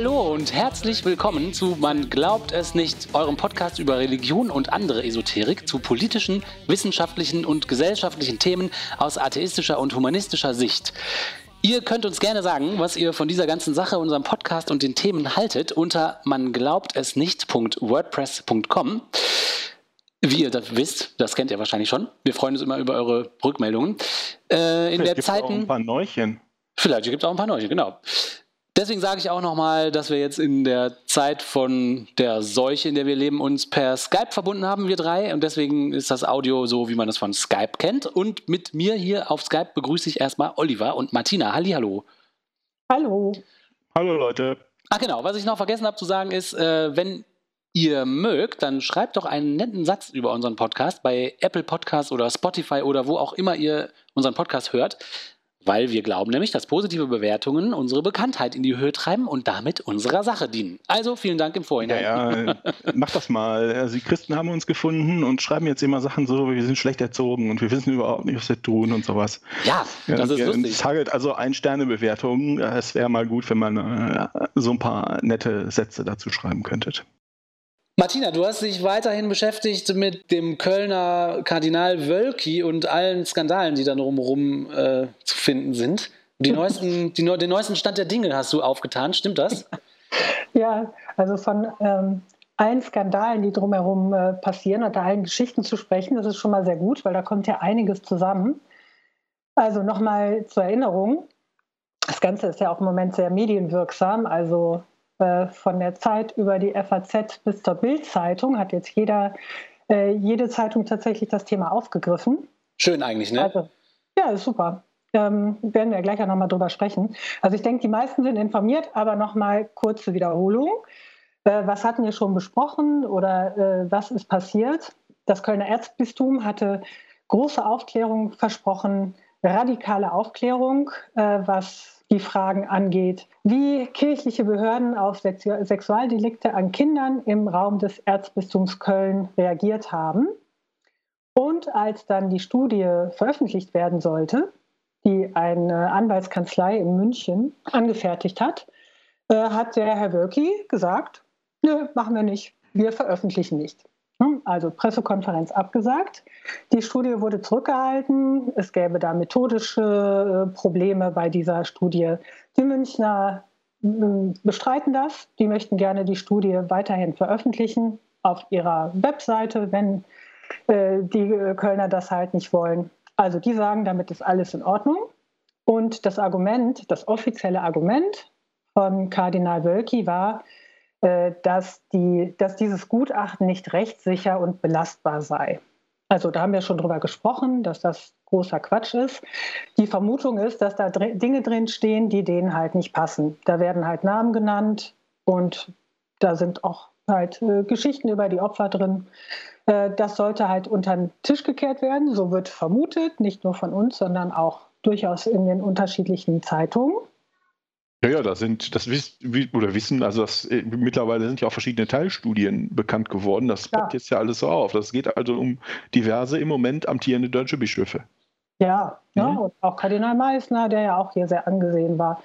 Hallo und herzlich willkommen zu Man glaubt es nicht, eurem Podcast über Religion und andere Esoterik zu politischen, wissenschaftlichen und gesellschaftlichen Themen aus atheistischer und humanistischer Sicht. Ihr könnt uns gerne sagen, was ihr von dieser ganzen Sache, unserem Podcast und den Themen haltet unter man glaubt es nicht.wordpress.com. Wie ihr das wisst, das kennt ihr wahrscheinlich schon. Wir freuen uns immer über eure Rückmeldungen. Äh, in Vielleicht der Zeiten. Auch ein paar Neuchen. Vielleicht gibt es auch ein paar Neuchen, genau. Deswegen sage ich auch nochmal, dass wir jetzt in der Zeit von der Seuche, in der wir leben, uns per Skype verbunden haben, wir drei. Und deswegen ist das Audio so, wie man es von Skype kennt. Und mit mir hier auf Skype begrüße ich erstmal Oliver und Martina. Hallihallo. Hallo. Hallo Leute. Ach genau, was ich noch vergessen habe zu sagen ist, äh, wenn ihr mögt, dann schreibt doch einen netten Satz über unseren Podcast bei Apple Podcasts oder Spotify oder wo auch immer ihr unseren Podcast hört. Weil wir glauben nämlich, dass positive Bewertungen unsere Bekanntheit in die Höhe treiben und damit unserer Sache dienen. Also vielen Dank im Vorhinein. Ja, ja mach das mal. Also die Christen haben uns gefunden und schreiben jetzt immer Sachen so, wir sind schlecht erzogen und wir wissen überhaupt nicht, was wir tun und sowas. Ja, das ist ja, lustig. Ich sage also Ein-Sterne-Bewertung. Es wäre mal gut, wenn man äh, so ein paar nette Sätze dazu schreiben könntet. Martina, du hast dich weiterhin beschäftigt mit dem Kölner Kardinal Wölki und allen Skandalen, die dann rumrum äh, zu finden sind. Die neuesten, die, den neuesten Stand der Dinge hast du aufgetan, stimmt das? Ja, also von ähm, allen Skandalen, die drumherum äh, passieren, und allen Geschichten zu sprechen, das ist schon mal sehr gut, weil da kommt ja einiges zusammen. Also nochmal zur Erinnerung, das Ganze ist ja auch im Moment sehr medienwirksam, also von der Zeit über die FAZ bis zur Bild-Zeitung hat jetzt jeder, äh, jede Zeitung tatsächlich das Thema aufgegriffen. Schön eigentlich, ne? Also, ja, ist super. Ähm, werden wir gleich auch nochmal drüber sprechen. Also ich denke, die meisten sind informiert, aber nochmal kurze Wiederholung. Äh, was hatten wir schon besprochen oder äh, was ist passiert? Das Kölner Erzbistum hatte große Aufklärung versprochen, radikale Aufklärung, äh, was die Fragen angeht, wie kirchliche Behörden auf Sexualdelikte an Kindern im Raum des Erzbistums Köln reagiert haben. Und als dann die Studie veröffentlicht werden sollte, die eine Anwaltskanzlei in München angefertigt hat, äh, hat der Herr Wölki gesagt, nö, machen wir nicht, wir veröffentlichen nicht. Hm, also Pressekonferenz abgesagt. Die Studie wurde zurückgehalten. Es gäbe da methodische äh, Probleme bei dieser Studie. Die Münchner hm, bestreiten das. Die möchten gerne die Studie weiterhin veröffentlichen auf ihrer Webseite, wenn äh, die Kölner das halt nicht wollen. Also die sagen, damit ist alles in Ordnung. Und das Argument, das offizielle Argument von Kardinal Wölki war, dass, die, dass dieses Gutachten nicht rechtssicher und belastbar sei. Also da haben wir schon drüber gesprochen, dass das großer Quatsch ist. Die Vermutung ist, dass da Dinge drin stehen, die denen halt nicht passen. Da werden halt Namen genannt und da sind auch halt äh, Geschichten über die Opfer drin. Äh, das sollte halt unter den Tisch gekehrt werden, so wird vermutet, nicht nur von uns, sondern auch durchaus in den unterschiedlichen Zeitungen. Ja, ja, da sind, das wissen, oder wissen, also das, äh, mittlerweile sind ja auch verschiedene Teilstudien bekannt geworden. Das ja. jetzt ja alles so auf. Das geht also um diverse im Moment amtierende deutsche Bischöfe. Ja, mhm. ja, und auch Kardinal Meissner, der ja auch hier sehr angesehen war.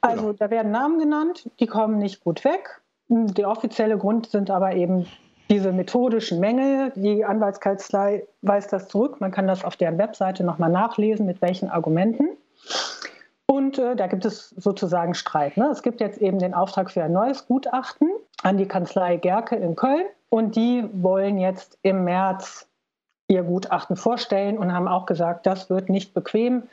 Also genau. da werden Namen genannt, die kommen nicht gut weg. Der offizielle Grund sind aber eben diese methodischen Mängel. Die Anwaltskanzlei weist das zurück. Man kann das auf deren Webseite nochmal nachlesen, mit welchen Argumenten. Und da gibt es sozusagen Streit. Ne? Es gibt jetzt eben den Auftrag für ein neues Gutachten an die Kanzlei Gerke in Köln. Und die wollen jetzt im März ihr Gutachten vorstellen und haben auch gesagt, das wird nicht bequem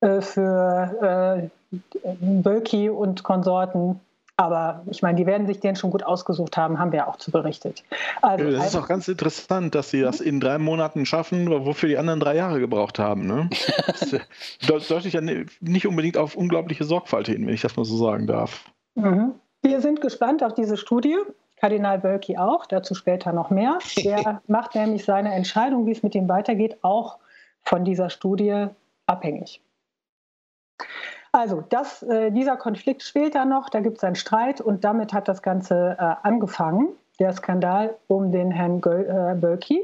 äh, für äh, Bölki und Konsorten. Aber ich meine, die werden sich den schon gut ausgesucht haben, haben wir auch zu berichtet. Also, das ist auch ganz interessant, dass sie das in drei Monaten schaffen, wofür die anderen drei Jahre gebraucht haben. Ne? Das deutet ja nicht unbedingt auf unglaubliche Sorgfalt hin, wenn ich das mal so sagen darf. Mhm. Wir sind gespannt auf diese Studie. Kardinal Wölki auch, dazu später noch mehr. Der macht nämlich seine Entscheidung, wie es mit ihm weitergeht, auch von dieser Studie abhängig. Also das, äh, dieser Konflikt spielt da noch, da gibt es einen Streit und damit hat das Ganze äh, angefangen, der Skandal um den Herrn Göl, äh, Bölki.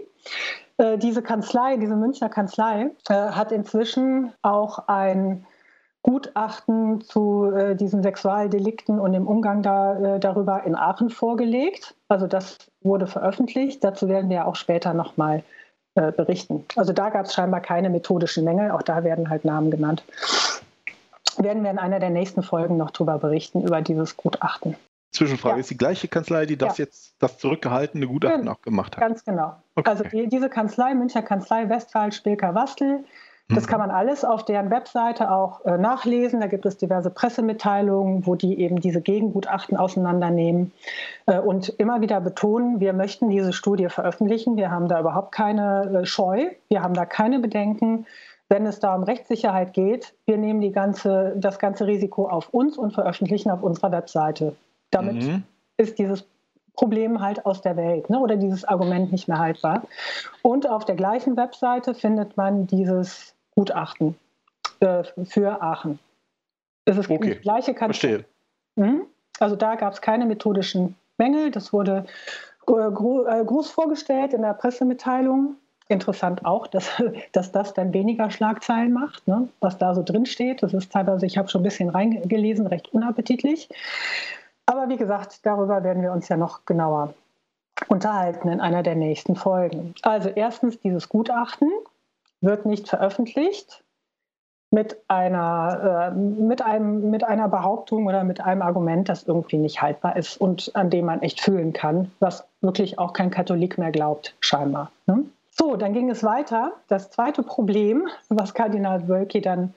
Äh, diese Kanzlei, diese Münchner Kanzlei, äh, hat inzwischen auch ein Gutachten zu äh, diesen Sexualdelikten und dem Umgang da, darüber in Aachen vorgelegt. Also das wurde veröffentlicht. Dazu werden wir auch später nochmal berichten. Also da gab es scheinbar keine methodischen Mängel. Auch da werden halt Namen genannt. Werden wir in einer der nächsten Folgen noch darüber berichten, über dieses Gutachten. Zwischenfrage, ja. ist die gleiche Kanzlei, die das ja. jetzt, das zurückgehaltene Gutachten ja, auch gemacht hat? Ganz genau. Okay. Also die, diese Kanzlei, Münchner Kanzlei Westphal, Spilker, Wastel, das kann man alles auf deren Webseite auch äh, nachlesen. Da gibt es diverse Pressemitteilungen, wo die eben diese Gegengutachten auseinandernehmen äh, und immer wieder betonen, wir möchten diese Studie veröffentlichen. Wir haben da überhaupt keine äh, Scheu, wir haben da keine Bedenken. Wenn es da um Rechtssicherheit geht, wir nehmen die ganze, das ganze Risiko auf uns und veröffentlichen auf unserer Webseite. Damit mhm. ist dieses Problem halt aus der Welt ne? oder dieses Argument nicht mehr haltbar. Und auf der gleichen Webseite findet man dieses Gutachten äh, für Aachen. Es ist okay. die gleiche Kanzlei. Mhm. Also da gab es keine methodischen Mängel. Das wurde äh, äh, groß vorgestellt in der Pressemitteilung. Interessant auch, dass, dass das dann weniger Schlagzeilen macht, ne? was da so drin steht. Das ist teilweise, ich habe schon ein bisschen reingelesen, recht unappetitlich. Aber wie gesagt, darüber werden wir uns ja noch genauer unterhalten in einer der nächsten Folgen. Also erstens dieses Gutachten, wird nicht veröffentlicht mit einer, äh, mit, einem, mit einer Behauptung oder mit einem Argument, das irgendwie nicht haltbar ist und an dem man echt fühlen kann, was wirklich auch kein Katholik mehr glaubt, scheinbar. Ne? So, dann ging es weiter. Das zweite Problem, was Kardinal Wölki dann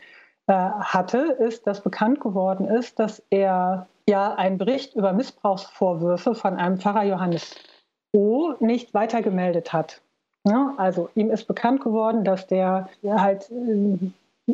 äh, hatte, ist, dass bekannt geworden ist, dass er ja einen Bericht über Missbrauchsvorwürfe von einem Pfarrer Johannes O. nicht weitergemeldet hat. Ja, also ihm ist bekannt geworden, dass der halt äh,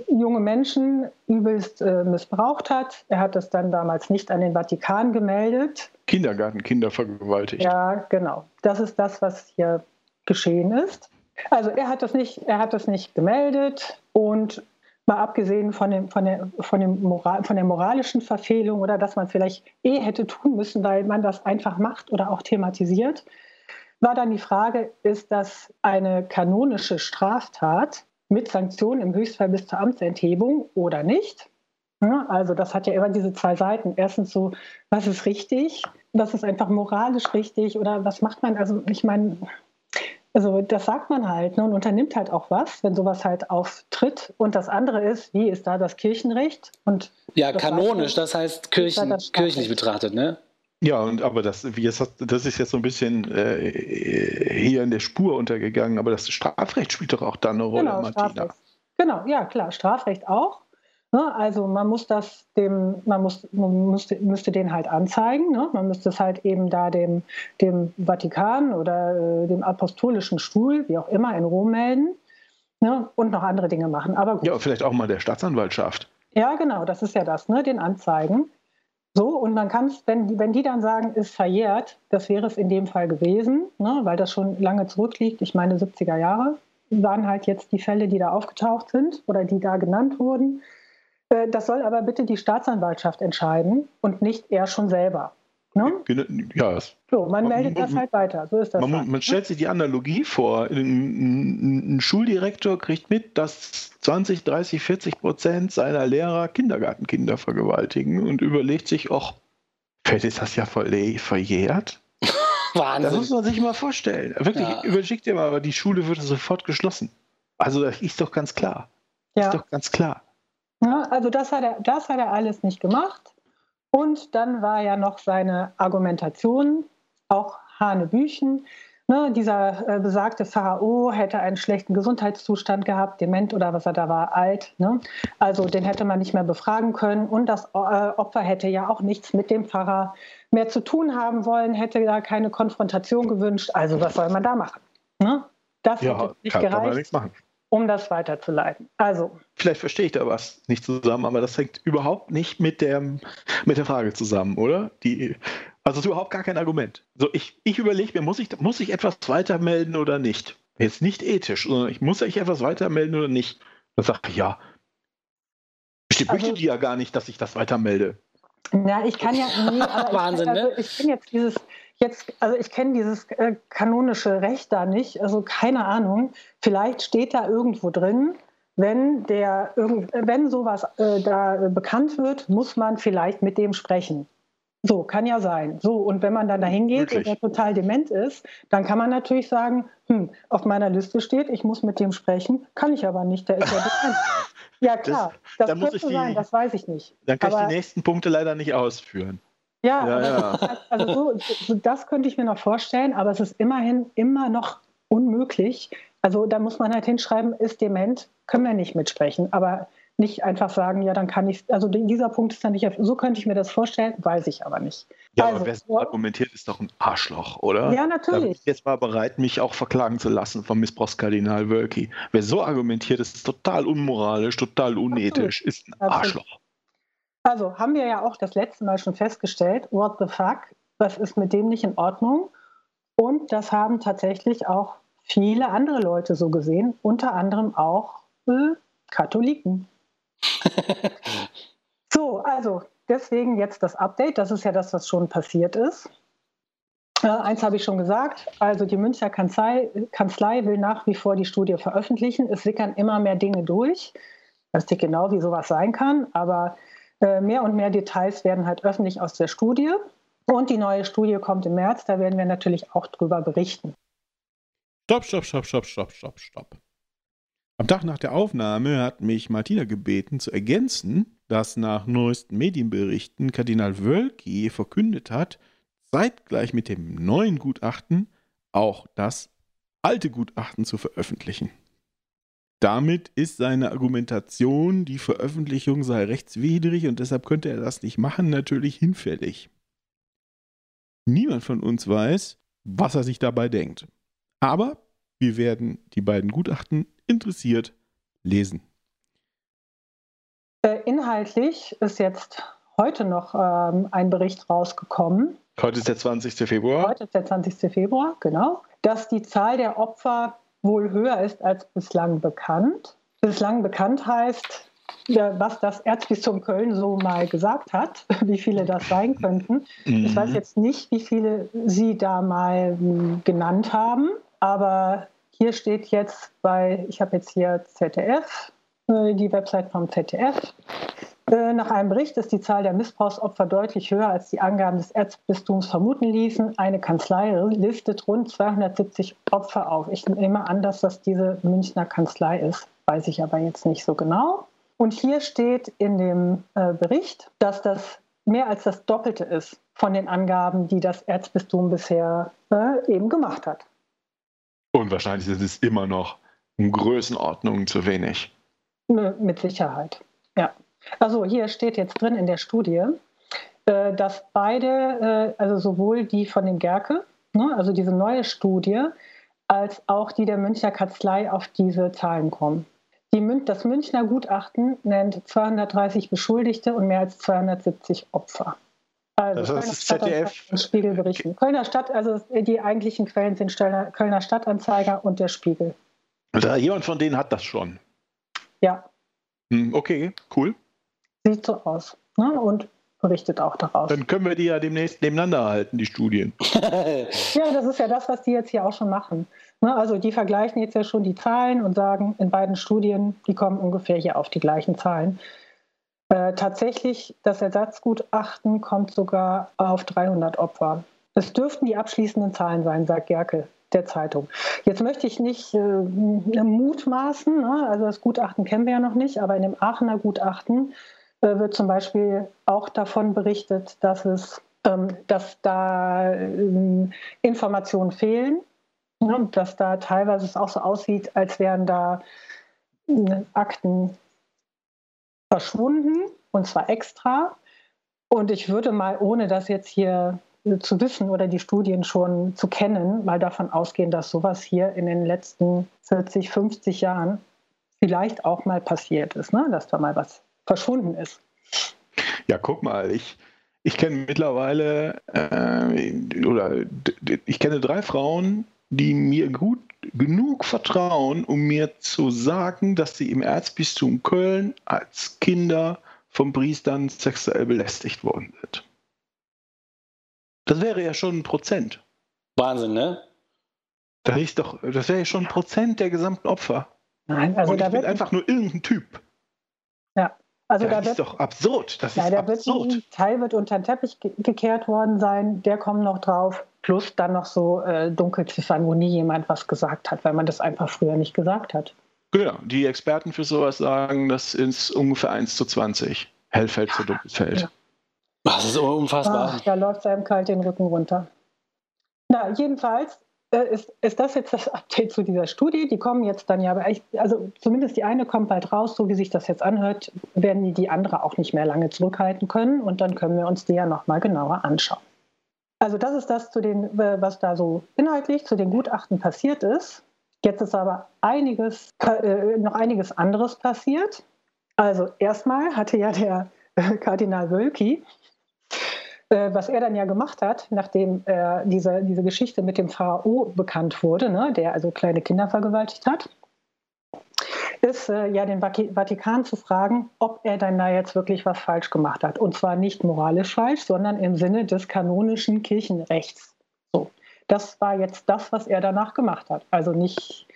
junge Menschen übelst äh, missbraucht hat. Er hat das dann damals nicht an den Vatikan gemeldet. Kindergartenkinder vergewaltigt. Ja, genau. Das ist das, was hier geschehen ist. Also er hat das nicht, er hat das nicht gemeldet und mal abgesehen von, dem, von, der, von, dem Moral, von der moralischen Verfehlung oder dass man vielleicht eh hätte tun müssen, weil man das einfach macht oder auch thematisiert, war dann die Frage, ist das eine kanonische Straftat mit Sanktionen im Höchstfall bis zur Amtsenthebung oder nicht? Also das hat ja immer diese zwei Seiten. Erstens so, was ist richtig? Was ist einfach moralisch richtig? Oder was macht man? Also ich meine, also das sagt man halt ne, und unternimmt halt auch was, wenn sowas halt auftritt. Und das andere ist, wie ist da das Kirchenrecht? Und ja, kanonisch, das heißt kirchen, kirchlich betrachtet, ne? Ja, und aber das, das ist jetzt so ein bisschen äh, hier in der Spur untergegangen, aber das Strafrecht spielt doch auch da eine Rolle, genau, Martina. Strafrecht. Genau, ja klar, Strafrecht auch. Ne? Also man muss das dem, man muss, man müsste, müsste den halt anzeigen. Ne? Man müsste es halt eben da dem, dem Vatikan oder äh, dem Apostolischen Stuhl, wie auch immer, in Rom melden. Ne? Und noch andere Dinge machen. Aber gut. Ja, vielleicht auch mal der Staatsanwaltschaft. Ja, genau, das ist ja das, ne? den Anzeigen. So, und man kann es, wenn, wenn die dann sagen, ist verjährt, das wäre es in dem Fall gewesen, ne, weil das schon lange zurückliegt, ich meine 70er Jahre, waren halt jetzt die Fälle, die da aufgetaucht sind oder die da genannt wurden. Äh, das soll aber bitte die Staatsanwaltschaft entscheiden und nicht er schon selber. Ne? Ja. So, man meldet das halt weiter. So ist das. Man, halt. man stellt sich die Analogie vor. Ein, ein, Schuldirektor kriegt mit, dass 20, 30, 40 Prozent seiner Lehrer Kindergartenkinder vergewaltigen und überlegt sich, ach, vielleicht ist das ja verjährt. Wahnsinn. Das muss man sich mal vorstellen. Wirklich, ja. überlegt dir mal, aber die Schule würde sofort geschlossen. Also das ist doch ganz klar. Ja. Ist doch ganz klar. Ja, also das hat, er, das hat er alles nicht gemacht. Und dann war ja noch seine Argumentation, auch Hanebüchen. Ne, dieser äh, besagte Pharao hätte einen schlechten Gesundheitszustand gehabt, dement oder was er da war, alt. Ne? Also den hätte man nicht mehr befragen können. Und das äh, Opfer hätte ja auch nichts mit dem Pfarrer mehr zu tun haben wollen, hätte da keine Konfrontation gewünscht. Also was soll man da machen? Ne? Das ja, hätte nicht kann, gereicht. Kann man nichts machen um das weiterzuleiten. Also. Vielleicht verstehe ich da was nicht zusammen, aber das hängt überhaupt nicht mit der, mit der Frage zusammen, oder? Die, also ist überhaupt gar kein Argument. So, ich, ich überlege mir, muss ich, muss ich etwas weitermelden oder nicht? Jetzt nicht ethisch, sondern ich muss ich etwas weitermelden oder nicht? Dann sage ich, ja. Bestimmt also, möchte die ja gar nicht, dass ich das weitermelde. Na, ich kann ja nie, Wahnsinn, ich, also, ne? Ich bin jetzt dieses, jetzt, also ich kenne dieses äh, kanonische Recht da nicht, also keine Ahnung. Vielleicht steht da irgendwo drin, wenn der wenn sowas äh, da bekannt wird, muss man vielleicht mit dem sprechen. So, kann ja sein. So, und wenn man dann dahin geht und der total dement ist, dann kann man natürlich sagen, hm, auf meiner Liste steht, ich muss mit dem sprechen, kann ich aber nicht, der ist ja bekannt. ja, klar, das, das könnte die, sein, das weiß ich nicht. Dann kann aber, ich die nächsten Punkte leider nicht ausführen. Ja, ja, ja. also so, so, das könnte ich mir noch vorstellen, aber es ist immerhin immer noch unmöglich. Also da muss man halt hinschreiben, ist dement, können wir nicht mitsprechen. Aber nicht einfach sagen, ja, dann kann ich, also dieser Punkt ist dann nicht, so könnte ich mir das vorstellen, weiß ich aber nicht. Ja, also, aber wer so argumentiert, ist doch ein Arschloch, oder? Ja, natürlich. Da bin ich jetzt mal bereit, mich auch verklagen zu lassen vom Missbrauchskardinal Wölki. Wer so argumentiert, ist total unmoralisch, total unethisch, Absolut. ist ein. Arschloch. Also haben wir ja auch das letzte Mal schon festgestellt, what the fuck, was ist mit dem nicht in Ordnung? Und das haben tatsächlich auch viele andere Leute so gesehen, unter anderem auch äh, Katholiken. so, also deswegen jetzt das Update. Das ist ja das, was schon passiert ist. Äh, eins habe ich schon gesagt. Also die Münchner Kanzlei, Kanzlei will nach wie vor die Studie veröffentlichen. Es sickern immer mehr Dinge durch. Ich weiß nicht genau, wie sowas sein kann, aber mehr und mehr Details werden halt öffentlich aus der Studie. Und die neue Studie kommt im März. Da werden wir natürlich auch drüber berichten. Stopp, stopp, stopp, stopp, stopp, stopp, stopp. Am Tag nach der Aufnahme hat mich Martina gebeten zu ergänzen, dass nach neuesten Medienberichten Kardinal Wölki verkündet hat, zeitgleich mit dem neuen Gutachten auch das alte Gutachten zu veröffentlichen. Damit ist seine Argumentation, die Veröffentlichung sei rechtswidrig und deshalb könnte er das nicht machen, natürlich hinfällig. Niemand von uns weiß, was er sich dabei denkt. Aber wir werden die beiden Gutachten interessiert lesen. Äh, inhaltlich ist jetzt heute noch ähm, ein Bericht rausgekommen. Heute ist der 20. Februar. Heute ist der 20. Februar, genau. Dass die Zahl der Opfer wohl höher ist als bislang bekannt. Bislang bekannt heißt, was das Erzbistum Köln so mal gesagt hat, wie viele das sein könnten. Mhm. Ich weiß jetzt nicht, wie viele Sie da mal hm, genannt haben, aber hier steht jetzt bei, ich habe jetzt hier ZDF, äh, die Website vom ZDF. Äh, nach einem Bericht ist die Zahl der Missbrauchsopfer deutlich höher, als die Angaben des Erzbistums vermuten ließen. Eine Kanzlei listet rund 270 Opfer auf. Ich nehme an, dass das diese Münchner Kanzlei ist, weiß ich aber jetzt nicht so genau. Und hier steht in dem äh, Bericht, dass das mehr als das Doppelte ist von den Angaben, die das Erzbistum bisher eben gemacht hat. Und wahrscheinlich ist es immer noch in Größenordnungen zu wenig. Mit Sicherheit, ja. Also hier steht jetzt drin in der Studie, äh, dass beide, äh, also sowohl die von dem Gerke, ne, also diese neue Studie, als auch die der Münchner Kanzlei auf diese Zahlen kommen. Die, das Münchner Gutachten nennt 230 Beschuldigte und mehr als 270 Opfer. Also das ist ZDF. Und Spiegel berichten. Kölner Stadt, also die eigentlichen Quellen sind Kölner Stadtanzeiger und der Spiegel. Also jemand von denen hat das schon. Ja. Hm, okay, cool. Sieht so aus. Ne? Und berichtet auch daraus. Dann können wir die ja demnächst nebeneinander halten, die Studien. ja, das ist ja das, was die jetzt hier auch schon machen. Ne? Also die vergleichen jetzt ja schon die Zahlen und sagen, in beiden Studien, die kommen ungefähr hier auf die gleichen Zahlen. Äh, tatsächlich, das Ersatzgutachten kommt sogar auf 300 Opfer. Es dürften die abschließenden Zahlen sein, sagt Gerke der Zeitung. Jetzt möchte ich nicht äh, mutmaßen, ne? also das Gutachten kennen wir ja noch nicht, aber in dem Aachener Gutachten äh, wird zum Beispiel auch davon berichtet, dass es ähm, dass da ähm, Informationen fehlen, ne? dass da teilweise es auch so aussieht, als wären da äh, Akten verschwunden und zwar extra. Und ich würde mal, ohne das jetzt hier zu wissen oder die Studien schon zu kennen, mal davon ausgehen, dass sowas hier in den letzten 40, 50 Jahren vielleicht auch mal passiert ist, ne? dass da mal was verschwunden ist. Ja, guck mal, ich, ich kenne mittlerweile äh, oder ich kenne drei Frauen, die mir gut genug vertrauen, um mir zu sagen, dass sie im Erzbistum Köln als Kinder von Priestern sexuell belästigt worden sind. Das wäre ja schon ein Prozent. Wahnsinn, ne? Das, ist doch, das wäre ja schon ein Prozent der gesamten Opfer. Nein, also und da wird einfach nur irgendein Typ. Ja, also das da ist doch absurd. Das ja, ist da absurd. Wird ein Teil wird unter den Teppich gekehrt worden sein, der kommt noch drauf. Plus dann noch so äh, Dunkelziffern, wo nie jemand was gesagt hat, weil man das einfach früher nicht gesagt hat. Genau, die Experten für sowas sagen, das ist ungefähr 1 zu 20. Hellfeld zu Dunkelfeld. Ja. Das ist unfassbar. Ach, da läuft einem kalt den Rücken runter. Na, jedenfalls ist, ist das jetzt das Update zu dieser Studie. Die kommen jetzt dann ja, aber echt, also zumindest die eine kommt bald raus, so wie sich das jetzt anhört, werden die die andere auch nicht mehr lange zurückhalten können und dann können wir uns die ja nochmal genauer anschauen. Also das ist das, zu den, was da so inhaltlich zu den Gutachten passiert ist. Jetzt ist aber einiges, äh, noch einiges anderes passiert. Also erstmal hatte ja der äh, Kardinal Wölki, äh, was er dann ja gemacht hat, nachdem äh, diese, diese Geschichte mit dem Pharao bekannt wurde, ne, der also kleine Kinder vergewaltigt hat, ist äh, ja den Vatikan zu fragen, ob er dann da jetzt wirklich was falsch gemacht hat. Und zwar nicht moralisch falsch, sondern im Sinne des kanonischen Kirchenrechts. So. Das war jetzt das, was er danach gemacht hat. Also nicht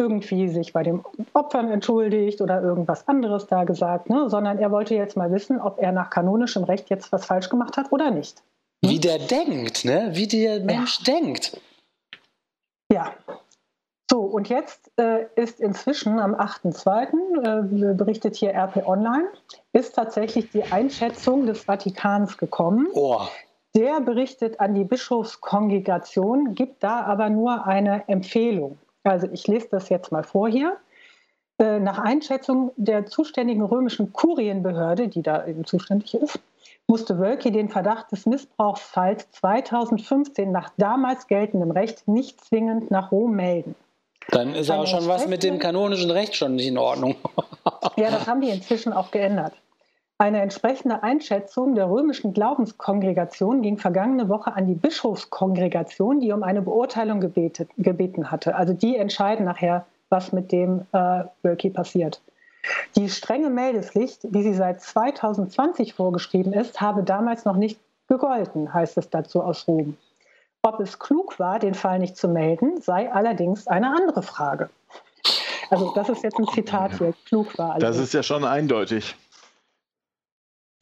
irgendwie sich bei den Opfern entschuldigt oder irgendwas anderes da gesagt, ne? sondern er wollte jetzt mal wissen, ob er nach kanonischem Recht jetzt was falsch gemacht hat oder nicht. Wie der denkt, ne? wie der Mensch ja. denkt. Ja, so, und jetzt äh, ist inzwischen am 8.2., äh, berichtet hier RP Online, ist tatsächlich die Einschätzung des Vatikans gekommen. Oh. Der berichtet an die Bischofskongregation, gibt da aber nur eine Empfehlung. Also ich lese das jetzt mal vor hier. Äh, nach Einschätzung der zuständigen römischen Kurienbehörde, die da eben zuständig ist, musste Wölki den Verdacht des Missbrauchsfalls 2015 nach damals geltendem Recht nicht zwingend nach Rom melden. Dann ist aber schon was mit dem kanonischen Recht schon nicht in Ordnung. ja, das haben die inzwischen auch geändert. Eine entsprechende Einschätzung der römischen Glaubenskongregation ging vergangene Woche an die Bischofskongregation, die um eine Beurteilung gebetet, gebeten hatte. Also die entscheiden nachher, was mit dem äh, Wölki passiert. Die strenge Meldepflicht, wie sie seit 2020 vorgeschrieben ist, habe damals noch nicht gegolten, heißt es dazu aus Rom. Ob es klug war, den Fall nicht zu melden, sei allerdings eine andere Frage. Also das ist jetzt ein Zitat hier, klug war. Allerdings. Das ist ja schon eindeutig.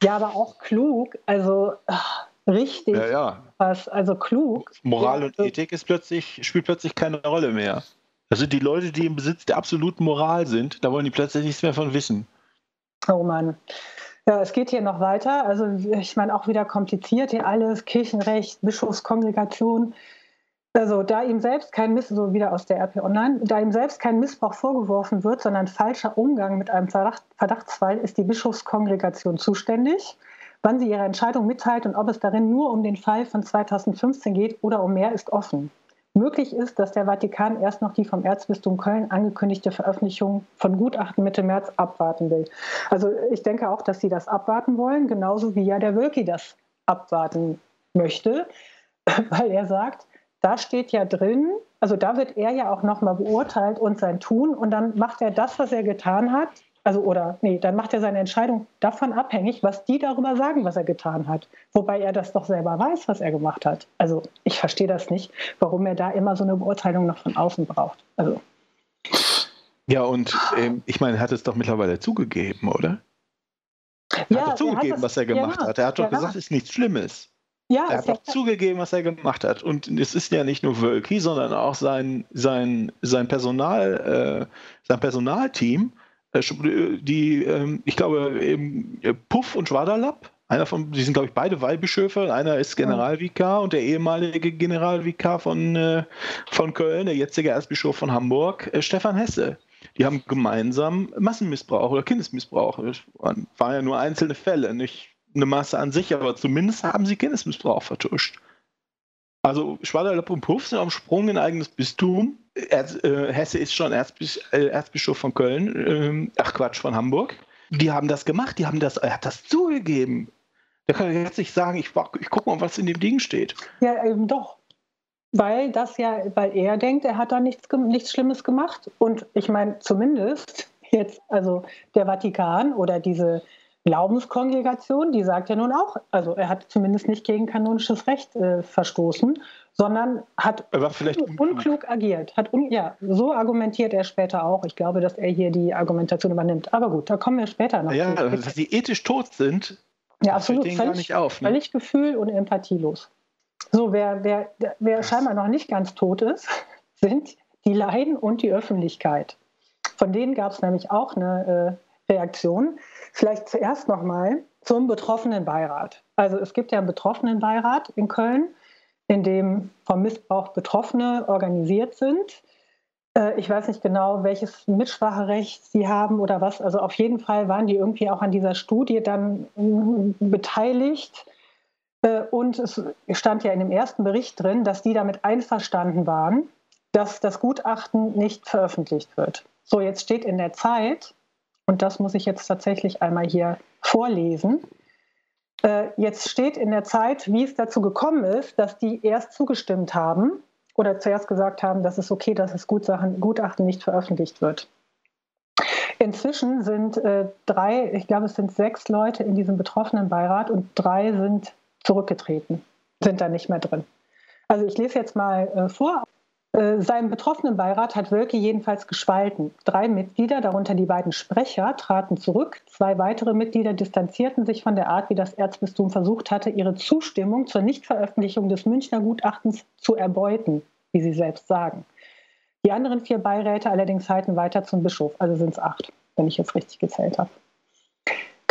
Ja, aber auch klug, also ach, richtig ja, ja. was, also klug. Moral ja, und Ethik ist plötzlich, spielt plötzlich keine Rolle mehr. Also die Leute, die im Besitz der absoluten Moral sind, da wollen die plötzlich nichts mehr von wissen. Oh Mann. Ja, es geht hier noch weiter. Also ich meine auch wieder kompliziert hier alles, Kirchenrecht, Bischofskongregation. Also da ihm selbst kein Miss so wieder aus der RP Online, da ihm selbst kein Missbrauch vorgeworfen wird, sondern falscher Umgang mit einem Verdacht, Verdachtsfall, ist die Bischofskongregation zuständig. Wann sie ihre Entscheidung mitteilt und ob es darin nur um den Fall von 2015 geht oder um mehr, ist offen. Möglich ist, dass der Vatikan erst noch die vom Erzbistum Köln angekündigte Veröffentlichung von Gutachten Mitte März abwarten will. Also ich denke auch, dass sie das abwarten wollen, genauso wie ja der Wölki das abwarten möchte, weil er sagt, da steht ja drin, also da wird er ja auch nochmal beurteilt und sein Tun und dann macht er das, was er getan hat, also oder nee, dann macht er seine Entscheidung davon abhängig, was die darüber sagen, was er getan hat. Wobei er das doch selber weiß, was er gemacht hat. Also ich verstehe das nicht, warum er da immer so eine Beurteilung noch von außen braucht. Also. Ja, und ähm, ich meine, er hat es doch mittlerweile zugegeben, oder? Er ja, hat doch zugegeben, hat das, was er gemacht ja, hat. Er hat doch ja, gesagt, es ist nichts Schlimmes. Ja, er hat doch zugegeben, was er gemacht hat. Und es ist ja nicht nur Wölki, sondern auch sein, sein, sein, Personal, äh, sein Personalteam äh, die, ähm, ich glaube, äh, Puff und Schwaderlapp, einer von, die sind, glaube ich, beide Weihbischöfe. Einer ist Generalvikar und der ehemalige Generalvikar von, äh, von Köln, der jetzige Erzbischof von Hamburg, Stefan Hesse. Die haben gemeinsam Massenmissbrauch oder Kindesmissbrauch. Das waren ja nur einzelne Fälle, nicht eine Masse an sich, aber zumindest haben sie Kindesmissbrauch vertuscht. Also Schwaderlapp und Puff sind am Sprung in eigenes Bistum Erz, äh, Hesse ist schon Erzbis äh, Erzbischof von Köln, äh, ach Quatsch, von Hamburg. Die haben das gemacht, die haben das, er hat das zugegeben. Da kann er jetzt nicht sagen, ich, ich guck mal, was in dem Ding steht. Ja, eben doch. Weil das ja, weil er denkt, er hat da nichts, nichts Schlimmes gemacht. Und ich meine, zumindest jetzt, also der Vatikan oder diese Glaubenskongregation, die sagt ja nun auch, also er hat zumindest nicht gegen kanonisches Recht äh, verstoßen, sondern hat unklug. unklug. agiert. Hat un, ja, so argumentiert er später auch. Ich glaube, dass er hier die Argumentation übernimmt. Aber gut, da kommen wir später noch. Ja, zu. dass sie ethisch tot sind, ja, absolut. Völlig, gar nicht auf, ne? völlig gefühl- und empathielos. So, wer, wer, wer scheinbar noch nicht ganz tot ist, sind die Laien und die Öffentlichkeit. Von denen gab es nämlich auch eine äh, Reaktion. Vielleicht zuerst nochmal zum Betroffenenbeirat. Also es gibt ja einen Betroffenenbeirat in Köln, in dem vom Missbrauch Betroffene organisiert sind. Äh, ich weiß nicht genau, welches Mitspracherecht sie haben oder was. Also auf jeden Fall waren die irgendwie auch an dieser Studie dann äh, beteiligt. Äh, und es stand ja in dem ersten Bericht drin, dass die damit einverstanden waren, dass das Gutachten nicht veröffentlicht wird. So, jetzt steht in der Zeit, und das muss ich jetzt tatsächlich einmal hier vorlesen. Äh, jetzt steht in der Zeit, wie es dazu gekommen ist, dass die erst zugestimmt haben oder zuerst gesagt haben, dass es okay, dass das Gutachten nicht veröffentlicht wird. Inzwischen sind äh, drei, ich glaube, es sind sechs Leute in diesem betroffenen Beirat und drei sind zurückgetreten, sind da nicht mehr drin. Also ich lese jetzt mal äh, vor. Äh, sein betroffenen Beirat hat Wölke jedenfalls gespalten. Drei Mitglieder, darunter die beiden Sprecher, traten zurück. Zwei weitere Mitglieder distanzierten sich von der Art, wie das Erzbistum versucht hatte, ihre Zustimmung zur Nichtveröffentlichung des Münchner Gutachtens zu erbeuten, wie sie selbst sagen. Die anderen vier Beiräte allerdings halten weiter zum Bischof, also sind es acht, wenn ich jetzt richtig gezählt habe.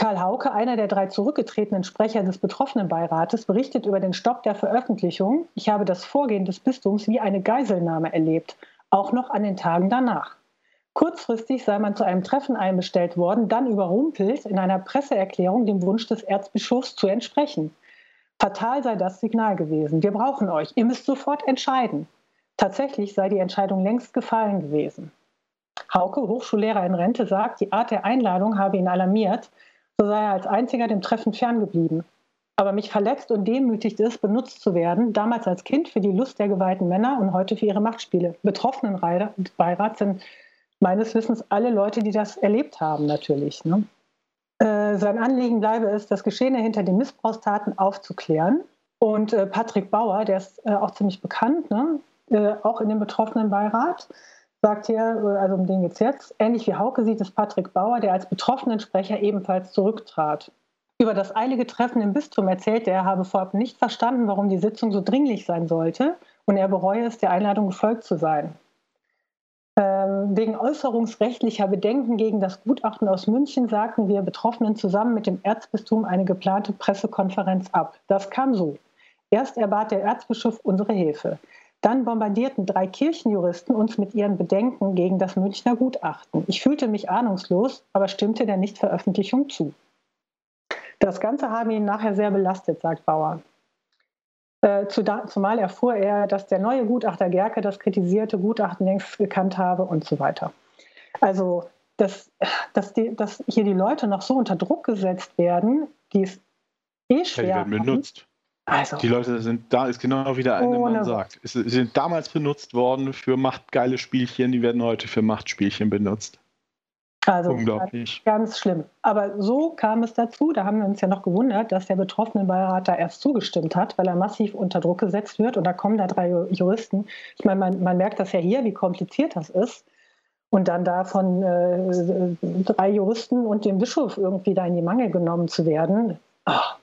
Karl Hauke, einer der drei zurückgetretenen Sprecher des betroffenen Beirates, berichtet über den Stopp der Veröffentlichung. Ich habe das Vorgehen des Bistums wie eine Geiselnahme erlebt, auch noch an den Tagen danach. Kurzfristig sei man zu einem Treffen einbestellt worden, dann überrumpelt, in einer Presseerklärung dem Wunsch des Erzbischofs zu entsprechen. Fatal sei das Signal gewesen. Wir brauchen euch. Ihr müsst sofort entscheiden. Tatsächlich sei die Entscheidung längst gefallen gewesen. Hauke, Hochschullehrer in Rente, sagt, die Art der Einladung habe ihn alarmiert, so sei er als einziger dem Treffen ferngeblieben. Aber mich verletzt und demütigt es, benutzt zu werden, damals als Kind für die Lust der geweihten Männer und heute für ihre Machtspiele. Betroffenen Beirat sind meines Wissens alle Leute, die das erlebt haben, natürlich. Ne? Äh, sein Anliegen bleibe es, das Geschehene hinter den Missbrauchstaten aufzuklären. Und äh, Patrick Bauer, der ist äh, auch ziemlich bekannt, ne? Äh, auch in dem betroffenen Beirat, sagt hier, also um den geht es jetzt, ähnlich wie Hauke sieht es Patrick Bauer, der als betroffenen Sprecher ebenfalls zurücktrat. Über das eilige Treffen im Bistum erzählte er, habe vorab nicht verstanden, warum die Sitzung so dringlich sein sollte und er bereue es, der Einladung gefolgt zu sein. Ähm, wegen äußerungsrechtlicher Bedenken gegen das Gutachten aus München sagten wir Betroffenen zusammen mit dem Erzbistum eine geplante Pressekonferenz ab. Das kam so. Erst erbat der Erzbischof unsere Hilfe. Dann bombardierten drei Kirchenjuristen uns mit ihren Bedenken gegen das Münchner Gutachten. Ich fühlte mich ahnungslos, aber stimmte der Nichtveröffentlichung zu. Das Ganze habe ihn nachher sehr belastet, sagt Bauer. Äh, zumal erfuhr er, dass der neue Gutachter Gerke das kritisierte Gutachten längst gekannt habe und so weiter. Also, dass, dass, die, dass hier die Leute noch so unter Druck gesetzt werden, die es eh schwer ja, die werden benutzt. Also, die Leute sind da, ist genau wie der eine Mann sagt. Sie sind damals benutzt worden für machtgeile Spielchen, die werden heute für Machtspielchen benutzt. Also Unglaublich. ganz schlimm. Aber so kam es dazu, da haben wir uns ja noch gewundert, dass der betroffene Beirat da erst zugestimmt hat, weil er massiv unter Druck gesetzt wird. Und da kommen da drei Juristen. Ich meine, man, man merkt das ja hier, wie kompliziert das ist. Und dann da von äh, drei Juristen und dem Bischof irgendwie da in die Mangel genommen zu werden. Ach,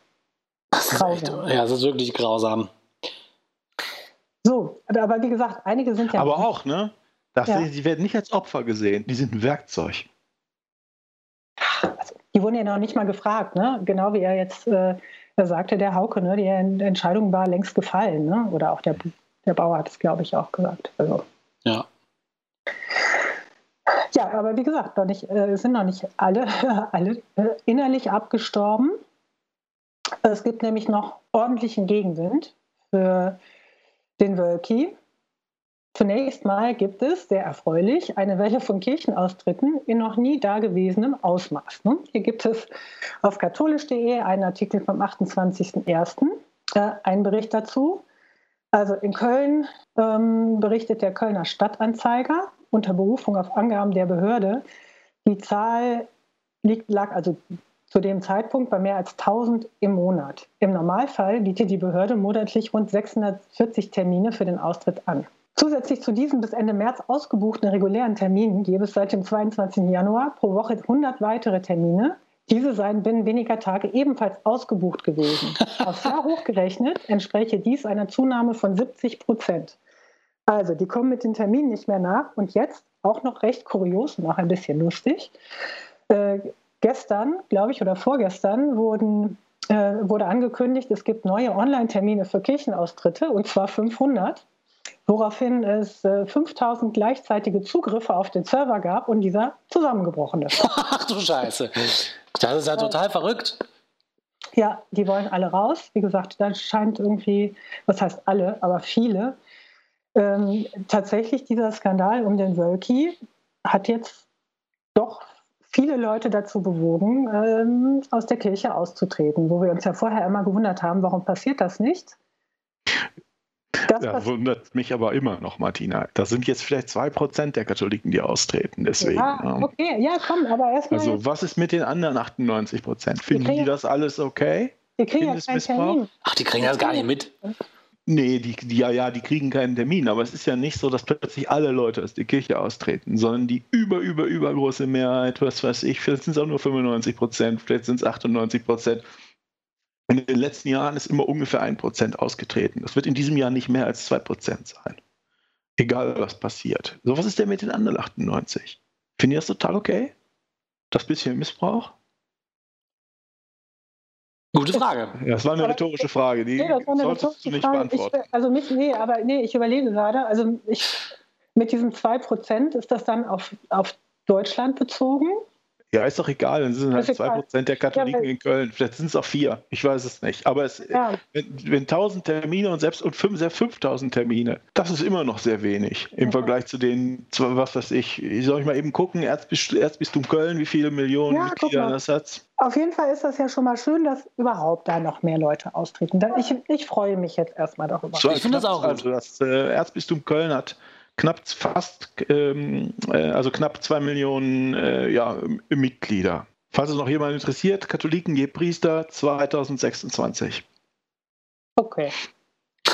grausam. ja, es ist wirklich grausam. So, aber wie gesagt, einige sind ja. Aber auch, ne? Das, ja. Die werden nicht als Opfer gesehen, die sind ein Werkzeug. Also, die wurden ja noch nicht mal gefragt, ne? Genau wie er jetzt äh, sagte, der Hauke, ne? Die Entscheidung war längst gefallen, ne? Oder auch der, der Bauer hat es, glaube ich, auch gesagt. Also. Ja. Ja, aber wie gesagt, noch nicht, äh, sind noch nicht alle, alle äh, innerlich abgestorben. Es gibt nämlich noch ordentlichen Gegenwind für den Wölki. Zunächst mal gibt es, sehr erfreulich, eine Welle von Kirchenaustritten in noch nie dagewesenem Ausmaß. Ne? Hier gibt es auf katholisch.de einen Artikel vom 28.01., äh, einen Bericht dazu. Also in Köln ähm, berichtet der Kölner Stadtanzeiger unter Berufung auf Angaben der Behörde, die Zahl liegt, lag also zu dem Zeitpunkt bei mehr als 1000 im Monat. Im Normalfall bietet die Behörde monatlich rund 640 Termine für den Austritt an. Zusätzlich zu diesen bis Ende März ausgebuchten regulären Terminen gäbe es seit dem 22. Januar pro Woche 100 weitere Termine. Diese seien binnen weniger Tage ebenfalls ausgebucht gewesen. Aufs Jahr hochgerechnet entspräche dies einer Zunahme von 70 Prozent. Also, die kommen mit den Terminen nicht mehr nach. Und jetzt, auch noch recht kurios und auch ein bisschen lustig, äh, gestern, glaube ich, oder vorgestern wurden, äh, wurde angekündigt, es gibt neue Online-Termine für Kirchenaustritte, und zwar 500 woraufhin es äh, 5000 gleichzeitige Zugriffe auf den Server gab und dieser zusammengebrochen ist. Ach du Scheiße. Das ist ja total verrückt. Ja, die wollen alle raus. Wie gesagt, da scheint irgendwie, was heißt alle, aber viele. Ähm, tatsächlich dieser Skandal um den Wölki hat jetzt doch viele Leute dazu bewogen, ähm, aus der Kirche auszutreten, wo wir uns ja vorher immer gewundert haben, warum passiert das nicht? Das, das wundert mich aber immer noch, Martina. Das sind jetzt vielleicht zwei Prozent der Katholiken, die austreten. Deswegen. Ja, okay, ja, komm, aber erstmal. Also, was ist mit den anderen 98 Prozent? Finden die, die das alles okay? Die kriegen ja keinen Termin. Ach, die kriegen das gar nicht mit. Nee, die, die, ja, ja, die kriegen keinen Termin, aber es ist ja nicht so, dass plötzlich alle Leute aus der Kirche austreten, sondern die über, über, übergroße Mehrheit, was weiß ich, vielleicht sind es auch nur 95 Prozent, vielleicht sind es 98 Prozent, in den letzten Jahren ist immer ungefähr ein Prozent ausgetreten. Das wird in diesem Jahr nicht mehr als zwei Prozent sein. Egal, was passiert. So, was ist denn mit den anderen 98? Finden ihr das total okay? Das bisschen Missbrauch? Gute Frage. Das war eine rhetorische Frage, die nee, das war eine solltest du nicht Frage. beantworten. Ich, also mich, nee, aber nee, ich überlege gerade, also ich, mit diesen 2% ist das dann auf, auf Deutschland bezogen? Ja, ist doch egal, dann sind halt 2% der Katholiken ja, in Köln. Vielleicht sind es auch vier. Ich weiß es nicht. Aber es, ja. wenn, wenn 1000 Termine und selbst und 5000 Termine, das ist immer noch sehr wenig im ja. Vergleich zu den, was weiß ich, soll ich mal eben gucken, Erzbistum, Erzbistum Köln, wie viele Millionen ja, Mitglieder das hat? Auf jeden Fall ist das ja schon mal schön, dass überhaupt da noch mehr Leute austreten. Ich, ich freue mich jetzt erstmal darüber. So, ich finde das auch gut. Also das äh, Erzbistum Köln hat knapp fast, ähm, äh, also knapp zwei Millionen äh, ja, Mitglieder. Falls es noch jemand interessiert, Katholiken je Priester 2026. Okay.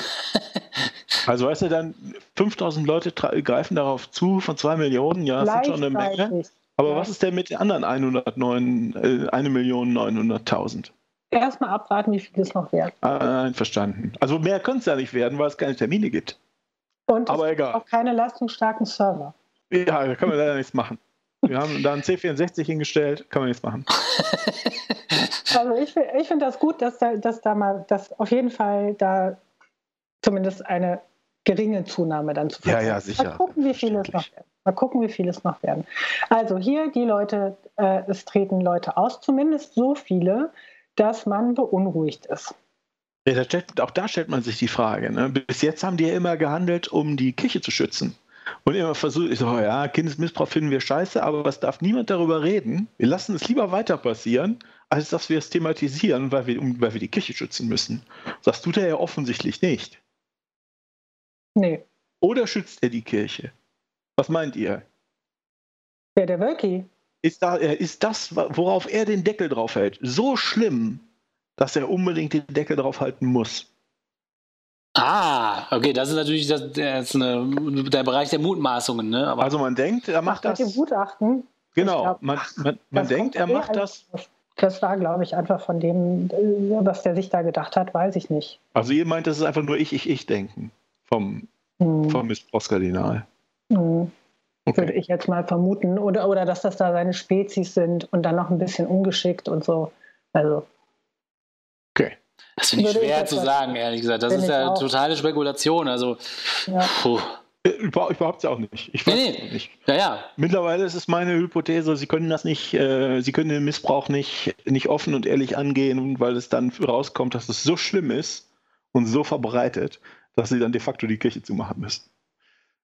Also weißt du dann, 5000 Leute greifen darauf zu von 2 Millionen, ja, das sind schon eine Menge. Aber ja. was ist denn mit den anderen 109, äh, 1.900.000? Erstmal abwarten, wie viel es noch. Ah, einverstanden. Also mehr können es ja nicht werden, weil es keine Termine gibt. Und Aber es egal. auch keine leistungsstarken Server. Ja, da kann man leider nichts machen. Wir haben da einen C64 hingestellt, kann man nichts machen. Also ich, ich finde das gut, dass da, dass da mal, dass auf jeden Fall da zumindest eine geringe Zunahme dann zu verzeichnen. Ja, ja, sicher. Mal gucken, wie viele es noch werden. Mal gucken, wie viele es noch werden. Also hier die Leute, äh, es treten Leute aus, zumindest so viele, dass man beunruhigt ist. Ja, stellt, auch da stellt man sich die Frage. Ne? Bis jetzt haben die ja immer gehandelt, um die Kirche zu schützen. Und immer versucht, ich so, ja, Kindesmissbrauch finden wir scheiße, aber es darf niemand darüber reden. Wir lassen es lieber weiter passieren, als dass wir es thematisieren, weil wir, weil wir die Kirche schützen müssen. Das tut er ja offensichtlich nicht. Nee. Oder schützt er die Kirche? Was meint ihr? Wer der Wölki? Ist, da, ist das, worauf er den Deckel drauf hält, so schlimm, dass er unbedingt den Deckel drauf halten muss. Ah, okay, das ist natürlich das, das ist eine, der Bereich der Mutmaßungen. Ne? Aber also man denkt, er macht Ach, das. Mit dem Gutachten. Genau, glaub, man, man, man denkt, er macht das. Das war, glaube ich, einfach von dem, äh, was der sich da gedacht hat, weiß ich nicht. Also ihr meint, das ist einfach nur ich, ich, ich denken vom, hm. vom Missbrauchskardinal. Hm. Okay. Würde ich jetzt mal vermuten. Oder, oder dass das da seine Spezies sind und dann noch ein bisschen ungeschickt und so. Also Okay. Das finde ich schwer zu sagen, ehrlich gesagt. Das ist ja auch. totale Spekulation. Also, ja. Äh, ich behaupte es auch nicht. Ich weiß nee, nee. nicht. Ja, ja. Mittlerweile ist es meine Hypothese, Sie können das nicht, äh, Sie können den Missbrauch nicht, nicht offen und ehrlich angehen, weil es dann rauskommt, dass es so schlimm ist und so verbreitet, dass Sie dann de facto die Kirche zumachen müssen.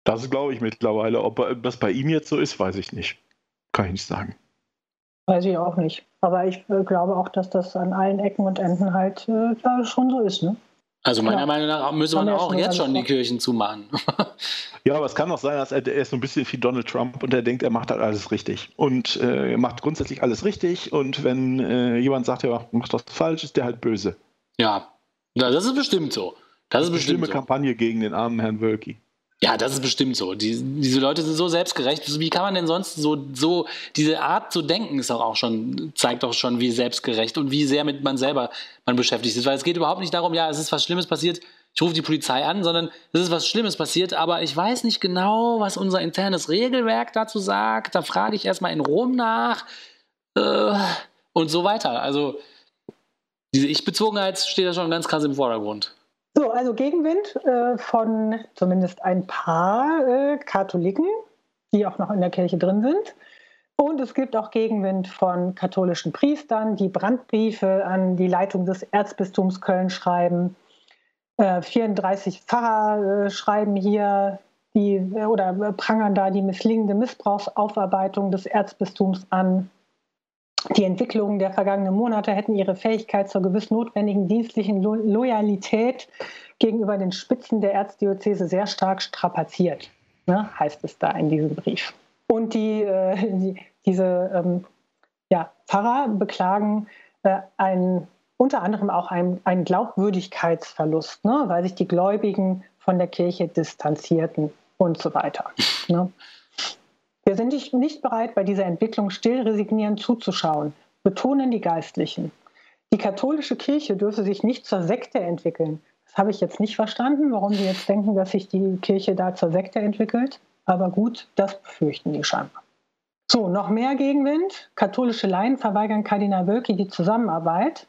Das glaube ich mittlerweile. Ob das bei ihm jetzt so ist, weiß ich nicht. Kann ich nicht sagen. Weiß ich auch nicht. Aber ich äh, glaube auch, dass das an allen Ecken und Enden halt äh, schon so ist. Ne? Also meiner ja. Meinung nach müsste man auch jetzt schon die Kirchen zumachen. ja, aber es kann auch sein, dass er, er ist so ein bisschen wie Donald Trump und er denkt, er macht halt alles richtig. Und äh, er macht grundsätzlich alles richtig. Und wenn äh, jemand sagt, er macht das falsch, ist der halt böse. Ja, das ist bestimmt so. Das ist bestimmt so. Kampagne gegen den armen Herrn Wölki. Ja, das ist bestimmt so. Die, diese Leute sind so selbstgerecht. Wie kann man denn sonst so, so, diese Art zu denken ist auch, auch schon, zeigt auch schon, wie selbstgerecht und wie sehr mit man selber man beschäftigt ist. Weil es geht überhaupt nicht darum, ja, es ist was Schlimmes passiert, ich rufe die Polizei an, sondern es ist was Schlimmes passiert, aber ich weiß nicht genau, was unser internes Regelwerk dazu sagt. Da frage ich erstmal in Rom nach äh, und so weiter. Also diese Ich-Bezogenheit steht da schon ganz krass im Vordergrund. So, also Gegenwind äh, von zumindest ein paar äh, Katholiken, die auch noch in der Kirche drin sind. Und es gibt auch Gegenwind von katholischen Priestern, die Brandbriefe an die Leitung des Erzbistums Köln schreiben. Äh, 34 Pfarrer äh, schreiben hier die oder prangern da die misslingende Missbrauchsaufarbeitung des Erzbistums an. Die Entwicklungen der vergangenen Monate hätten ihre Fähigkeit zur gewiss notwendigen dienstlichen Lo Loyalität gegenüber den Spitzen der Erzdiözese sehr stark strapaziert, ne, heißt es da in diesem Brief. Und die, äh, die diese ähm, ja, Pfarrer beklagen äh, einen, unter anderem auch einen, einen Glaubwürdigkeitsverlust, ne, weil sich die Gläubigen von der Kirche distanzierten und so weiter. Ne. Wir sind nicht bereit, bei dieser Entwicklung still resignierend zuzuschauen, betonen die Geistlichen. Die katholische Kirche dürfe sich nicht zur Sekte entwickeln. Das habe ich jetzt nicht verstanden, warum Sie jetzt denken, dass sich die Kirche da zur Sekte entwickelt. Aber gut, das befürchten die scheinbar. So, noch mehr Gegenwind. Katholische Laien verweigern Kardinal Wölki die Zusammenarbeit.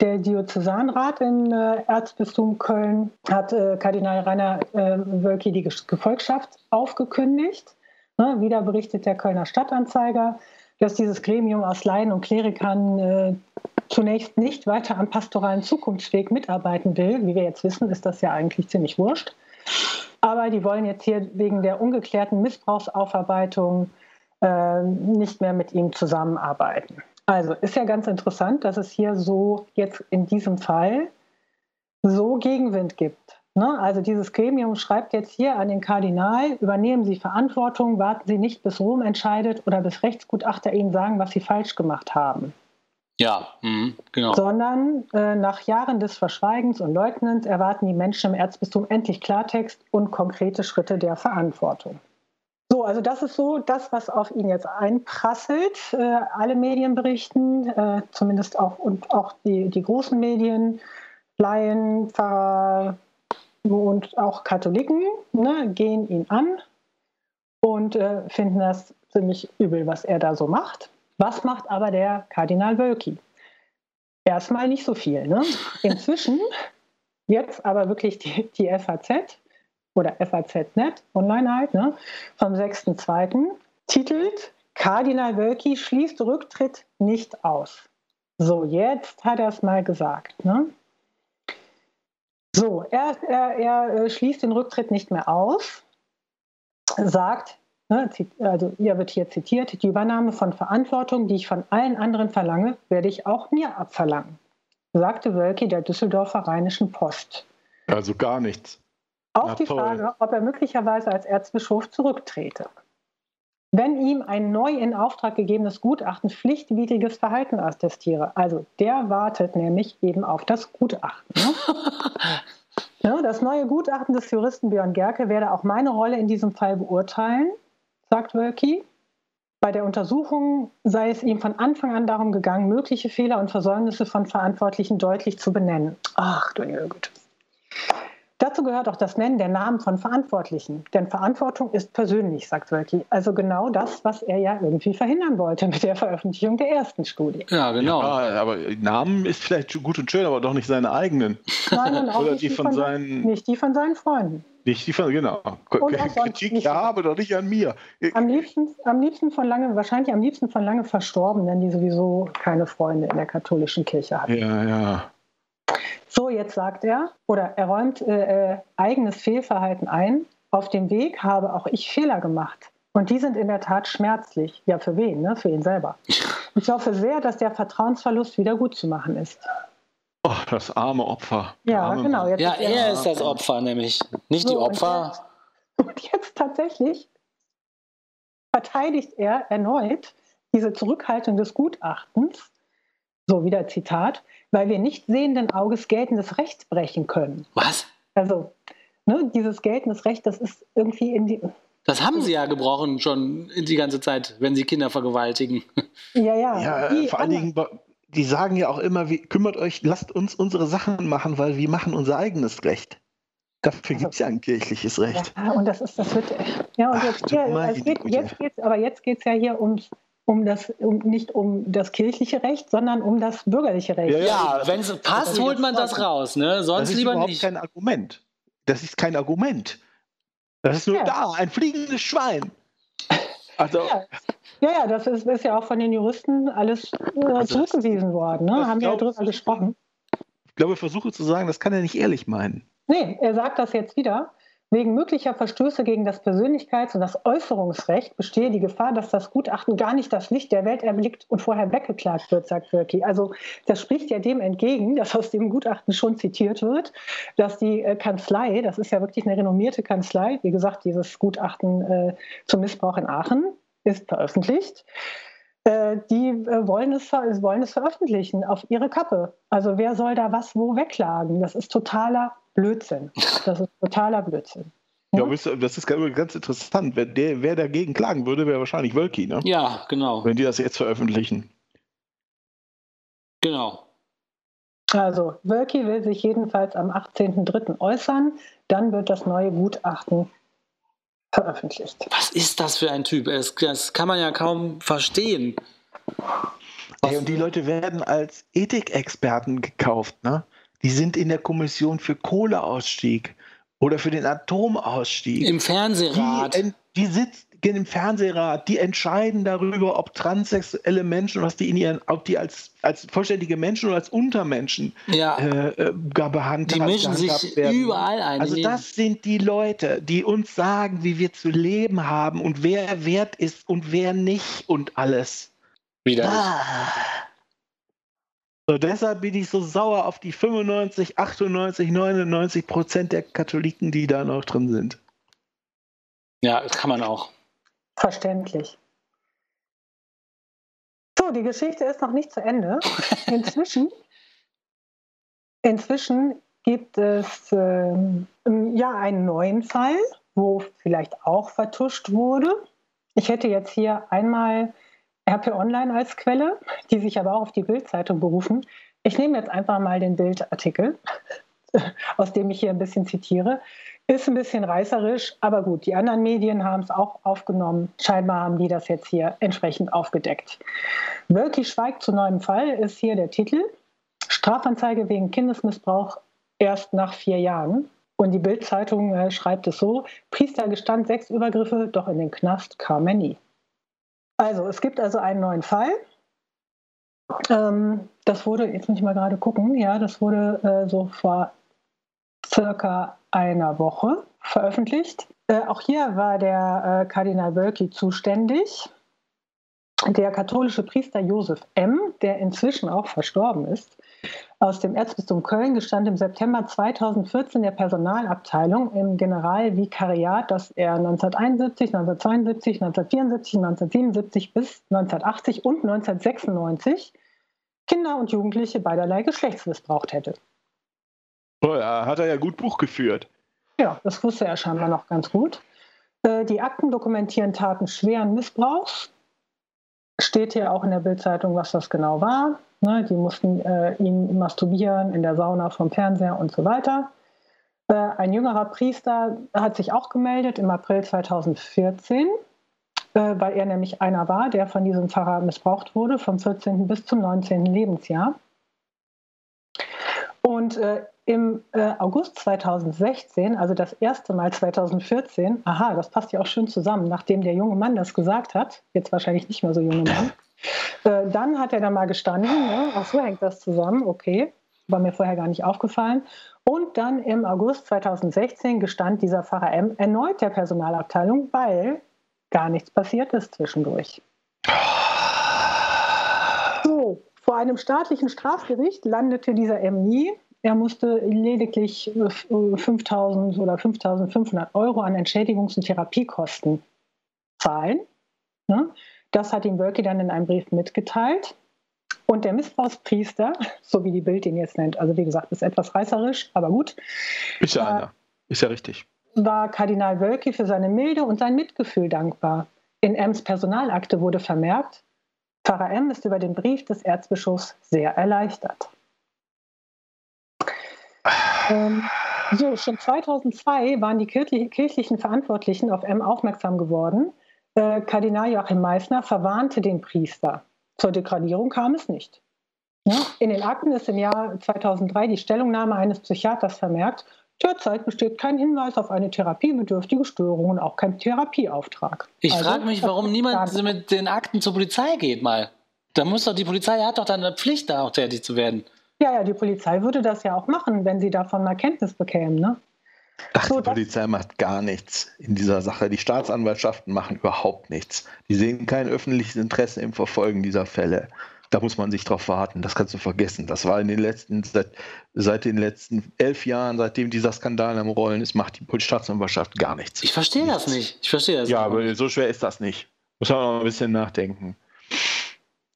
Der Diözesanrat im äh, Erzbistum Köln hat äh, Kardinal Rainer äh, Wölki die Gefolgschaft aufgekündigt. Ne, wieder berichtet der Kölner Stadtanzeiger, dass dieses Gremium aus Laien und Klerikern äh, zunächst nicht weiter am pastoralen Zukunftsweg mitarbeiten will. Wie wir jetzt wissen, ist das ja eigentlich ziemlich wurscht. Aber die wollen jetzt hier wegen der ungeklärten Missbrauchsaufarbeitung äh, nicht mehr mit ihm zusammenarbeiten. Also ist ja ganz interessant, dass es hier so jetzt in diesem Fall so Gegenwind gibt. Ne? Also dieses Gremium schreibt jetzt hier an den Kardinal, übernehmen Sie Verantwortung, warten Sie nicht, bis Rom entscheidet oder bis Rechtsgutachter Ihnen sagen, was Sie falsch gemacht haben. Ja, mh, genau. Sondern äh, nach Jahren des Verschweigens und Leugnens erwarten die Menschen im Erzbistum endlich Klartext und konkrete Schritte der Verantwortung. So, also das ist so das, was auf ihn jetzt einprasselt. Äh, alle Medien berichten, äh, zumindest auch und auch die, die großen Medien, Laien, Pfarrer, und auch Katholiken ne, gehen ihn an und äh, finden das ziemlich übel, was er da so macht. Was macht aber der Kardinal Wölki? Erstmal nicht so viel. Ne? Inzwischen, jetzt aber wirklich die, die FAZ oder FAZ.net, online halt, ne, vom 6.2. titelt Kardinal Wölki schließt Rücktritt nicht aus. So, jetzt hat er es mal gesagt. Ne? So, er, er, er äh, schließt den Rücktritt nicht mehr aus, sagt, ne, also ihr wird hier zitiert, die Übernahme von Verantwortung, die ich von allen anderen verlange, werde ich auch mir abverlangen, sagte Wölki der Düsseldorfer Rheinischen Post. Also gar nichts. Auf Na, die toll. Frage, ob er möglicherweise als Erzbischof zurücktrete. Wenn ihm ein neu in Auftrag gegebenes Gutachten pflichtwidriges Verhalten attestiere, also der wartet nämlich eben auf das Gutachten. Ne? das neue Gutachten des Juristen Björn Gerke werde auch meine Rolle in diesem Fall beurteilen, sagt Wölki. Bei der Untersuchung sei es ihm von Anfang an darum gegangen, mögliche Fehler und Versäumnisse von Verantwortlichen deutlich zu benennen. Ach du Güte. Dazu gehört auch das Nennen der Namen von Verantwortlichen. Denn Verantwortung ist persönlich, sagt Wölki. Also genau das, was er ja irgendwie verhindern wollte mit der Veröffentlichung der ersten Studie. Ja, genau. Ja, aber Namen ist vielleicht gut und schön, aber doch nicht seine eigenen. Nein, und auch Oder nicht, die von, seinen, nicht die von seinen Freunden. Nicht die von, genau. Kritik ja, aber doch nicht an mir. Am liebsten, am liebsten von lange, wahrscheinlich am liebsten von lange Verstorbenen, die sowieso keine Freunde in der katholischen Kirche hatten. Ja, ja. So, jetzt sagt er, oder er räumt äh, äh, eigenes Fehlverhalten ein. Auf dem Weg habe auch ich Fehler gemacht. Und die sind in der Tat schmerzlich. Ja, für wen? Ne? Für ihn selber. Ich hoffe sehr, dass der Vertrauensverlust wieder gut zu machen ist. Oh, das arme Opfer. Ja, arme genau. ja, er ist das Opfer nämlich, nicht so, die Opfer. Und jetzt, und jetzt tatsächlich verteidigt er erneut diese Zurückhaltung des Gutachtens, so wieder Zitat, weil wir nicht sehenden Auges geltendes Recht brechen können. Was? Also, ne, dieses geltendes Recht, das ist irgendwie in die. Das haben sie ja gebrochen schon die ganze Zeit, wenn sie Kinder vergewaltigen. Ja, ja. Ja, die vor allen Dingen, die sagen ja auch immer, wie, kümmert euch, lasst uns unsere Sachen machen, weil wir machen unser eigenes Recht. Dafür gibt es ja ein kirchliches Recht. Ja, und das ist, das wird, ja, und Ach, jetzt, du hier, jetzt geht's, aber jetzt geht es ja hier ums, um das, um, nicht um das kirchliche Recht, sondern um das bürgerliche Recht. Ja, Ja, wenn es passt, holt man das raus, ne? Das Sonst ist lieber überhaupt nicht. kein Argument. Das ist kein Argument. Das ist nur Ja. da, ein fliegendes Schwein. Also, Ja. Ja, ja, das ist, ist ja auch von den Juristen alles äh, Also das- zurückgewiesen worden. Ne? das Haben wir ja drüber gesprochen. ich glaube, ich versuche zu sagen, das kann er nicht ehrlich meinen. Nee, er sagt das jetzt wieder. Wegen möglicher Verstöße gegen das Persönlichkeits- und das Äußerungsrecht bestehe die Gefahr, dass das Gutachten gar nicht das Licht der Welt erblickt und vorher weggeklagt wird, sagt Wölki. Also das spricht ja dem entgegen, dass aus dem Gutachten schon zitiert wird, dass die äh, Kanzlei, das ist ja wirklich eine renommierte Kanzlei, wie gesagt, dieses Gutachten äh, zum Missbrauch in Aachen ist veröffentlicht. Äh, die äh, wollen es, wollen es veröffentlichen auf ihre Kappe. Also wer soll da was wo wegklagen? Das ist totaler Blödsinn. Das ist totaler Blödsinn. Ja, das ist ganz interessant. Wer, der, wer dagegen klagen würde, wäre wahrscheinlich Wölki, ne? Ja, genau. wenn die das jetzt veröffentlichen. Genau. Also Wölki will sich jedenfalls am 18.03. äußern. Dann wird das neue Gutachten veröffentlicht. Was ist das für ein Typ? Es, das kann man ja kaum verstehen. Ey, und die Leute werden als Ethikexperten gekauft, ne? Die sind in der Kommission für Kohleausstieg oder für den Atomausstieg. Im Fernsehrat. Die, die sitzen im Fernsehrat, die entscheiden darüber, ob transsexuelle Menschen, was die in ihren, ob die als, als vollständige Menschen oder als Untermenschen ja, äh, äh, gar behandelt die mischen sich werden. überall ein. Also das sind die Leute, die uns sagen, wie wir zu leben haben und wer wert ist und wer nicht und alles. wieder. Ah. So, deshalb bin ich so sauer auf die 95, 98, 99 Prozent der Katholiken, die da noch drin sind. Ja, das kann man auch. Verständlich. So, die Geschichte ist noch nicht zu Ende. Inzwischen, inzwischen gibt es ähm, ja einen neuen Fall, wo vielleicht auch vertuscht wurde. Ich hätte jetzt hier einmal RP Online als Quelle, die sich aber auch auf die Bildzeitung berufen. Ich nehme jetzt einfach mal den Bildartikel, aus dem ich hier ein bisschen zitiere. Ist ein bisschen reißerisch, aber gut, die anderen Medien haben es auch aufgenommen. Scheinbar haben die das jetzt hier entsprechend aufgedeckt. Wölki schweigt zu neuem Fall ist hier der Titel. Strafanzeige wegen Kindesmissbrauch erst nach vier Jahren. Und die Bildzeitung äh, schreibt es so: Priester gestand sechs Übergriffe, doch in den Knast kam er nie. Also, es gibt also einen neuen Fall. Ähm, das wurde, jetzt muss ich mal gerade gucken, ja, das wurde äh, so vor circa einer Woche veröffentlicht. Äh, auch hier war der äh, Kardinal Wölki zuständig. Der katholische Priester Josef M., der inzwischen auch verstorben ist, aus dem Erzbistum Köln gestand im September 2014 der Personalabteilung im Generalvikariat, das er 1971, 1972, 1974, 1977 bis 1980 und 1996 Kinder und Jugendliche beiderlei Geschlechts missbraucht hätte. Oh ja, hat er ja gut Buch geführt. Ja, das wusste er scheinbar noch ganz gut. Äh, Die Akten dokumentieren Taten schweren Missbrauchs. Steht hier auch in der Bildzeitung, was das genau war. Ne, die mussten äh, ihn masturbieren in der Sauna vom Fernseher und so weiter. Äh, ein jüngerer Priester hat sich auch gemeldet im April 2014, äh, weil er nämlich einer war, der von diesem Pfarrer missbraucht wurde, vom 14. bis zum 19. Lebensjahr. Und äh, im äh, August 2016, also das erste Mal 2014, aha, das passt ja auch schön zusammen, nachdem der junge Mann das gesagt hat, jetzt wahrscheinlich nicht mehr so junge Mann, äh, dann hat er da mal gestanden, ne? ach so hängt das zusammen, okay, war mir vorher gar nicht aufgefallen. Und dann im August 2016 gestand dieser Pfarrer M erneut der Personalabteilung, weil gar nichts passiert ist zwischendurch. So, Vor einem staatlichen Strafgericht landete dieser M nie. Er musste lediglich 5.000 oder 5.500 Euro an Entschädigungs- und Therapiekosten zahlen. Ne? Das hat ihm Wölki dann in einem Brief mitgeteilt. Und der Missbrauchspriester, so wie die Bild ihn jetzt nennt, also wie gesagt, ist etwas reißerisch, aber gut. Ist ja einer. Ist ja richtig. War Kardinal Wölki für seine Milde und sein Mitgefühl dankbar. In Ems Personalakte wurde vermerkt, Pfarrer M ist über den Brief des Erzbischofs sehr erleichtert. Ähm, so, schon 2002 waren die kirchlichen Verantwortlichen auf M aufmerksam geworden. Äh, Kardinal Joachim Meissner verwarnte den Priester. Zur Degradierung kam es nicht. Ja, in den Akten ist im Jahr 2003 die Stellungnahme eines Psychiaters vermerkt. Derzeit besteht kein Hinweis auf eine therapiebedürftige Störung und auch kein Therapieauftrag. Ich also, frage mich, warum niemand mit den Akten zur Polizei geht mal. Da muss doch die Polizei hat doch dann eine Pflicht, da auch tätig zu werden. Ja, ja, die Polizei würde das ja auch machen, wenn sie davon mal Kenntnis bekämen, ne? Ach, so, die Polizei macht gar nichts in dieser Sache. Die Staatsanwaltschaften machen überhaupt nichts. Die sehen kein öffentliches Interesse im Verfolgen dieser Fälle. Da muss man sich drauf warten. Das kannst du vergessen. Das war in den letzten, seit, seit den letzten elf Jahren, seitdem dieser Skandal am Rollen ist, macht die Staatsanwaltschaft gar nichts. Ich verstehe das nicht. Ich verstehe das. Ja, aber so schwer ist das nicht. Muss man noch ein bisschen nachdenken.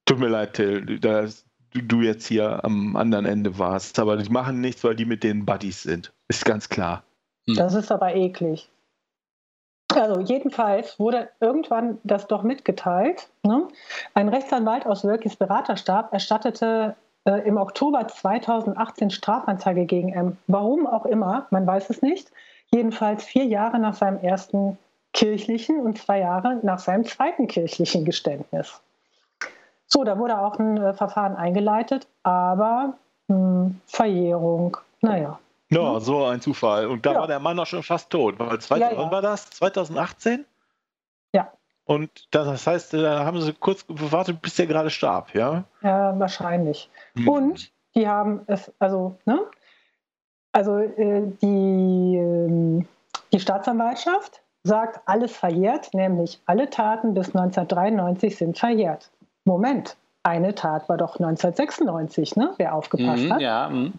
Tut mir leid, Till, dass du jetzt hier am anderen Ende warst. Aber die machen nichts, weil die mit den Buddies sind. Ist ganz klar. Hm. Das ist aber eklig. Also jedenfalls wurde irgendwann das doch mitgeteilt. Ne? Ein Rechtsanwalt aus Wölkis Beraterstab erstattete äh, im Oktober 2018 Strafanzeige gegen M. Warum auch immer, man weiß es nicht. Jedenfalls vier Jahre nach seinem ersten kirchlichen und zwei Jahre nach seinem zweiten kirchlichen Geständnis. So, da wurde auch ein äh, Verfahren eingeleitet, aber mh, hm, Verjährung, naja. Ja, so ein Zufall. Und da ja. war der Mann auch schon fast tot. Weil 2000, ja, ja. Wann war das? 2018? Ja. Und das heißt, da haben sie kurz gewartet, bis der gerade starb, ja? Ja, wahrscheinlich. Hm. Und die haben es, also, ne? Also äh, die, äh, die Staatsanwaltschaft sagt, alles verjährt, nämlich alle Taten bis 1993 sind verjährt. Moment, eine Tat war doch 1996, ne? Wer aufgepasst mhm, hat. Ja. Mh.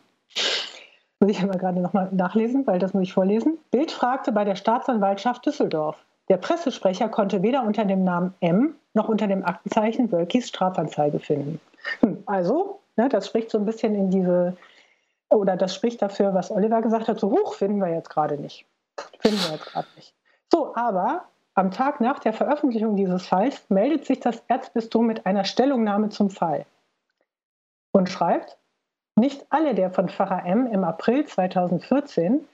Muss ich mal gerade nochmal nachlesen, weil das muss ich vorlesen. Bild fragte bei der Staatsanwaltschaft Düsseldorf. Der Pressesprecher konnte weder unter dem Namen M noch unter dem Aktenzeichen Wölkis Strafanzeige finden. Hm, also, ne, das spricht so ein bisschen in diese, oder das spricht dafür, was Oliver gesagt hat, so hoch finden wir jetzt gerade nicht. Finden wir jetzt gerade nicht. So, aber am Tag nach der Veröffentlichung dieses Falls meldet sich das Erzbistum mit einer Stellungnahme zum Fall und schreibt, nicht alle der von Pfarrer M im April 2014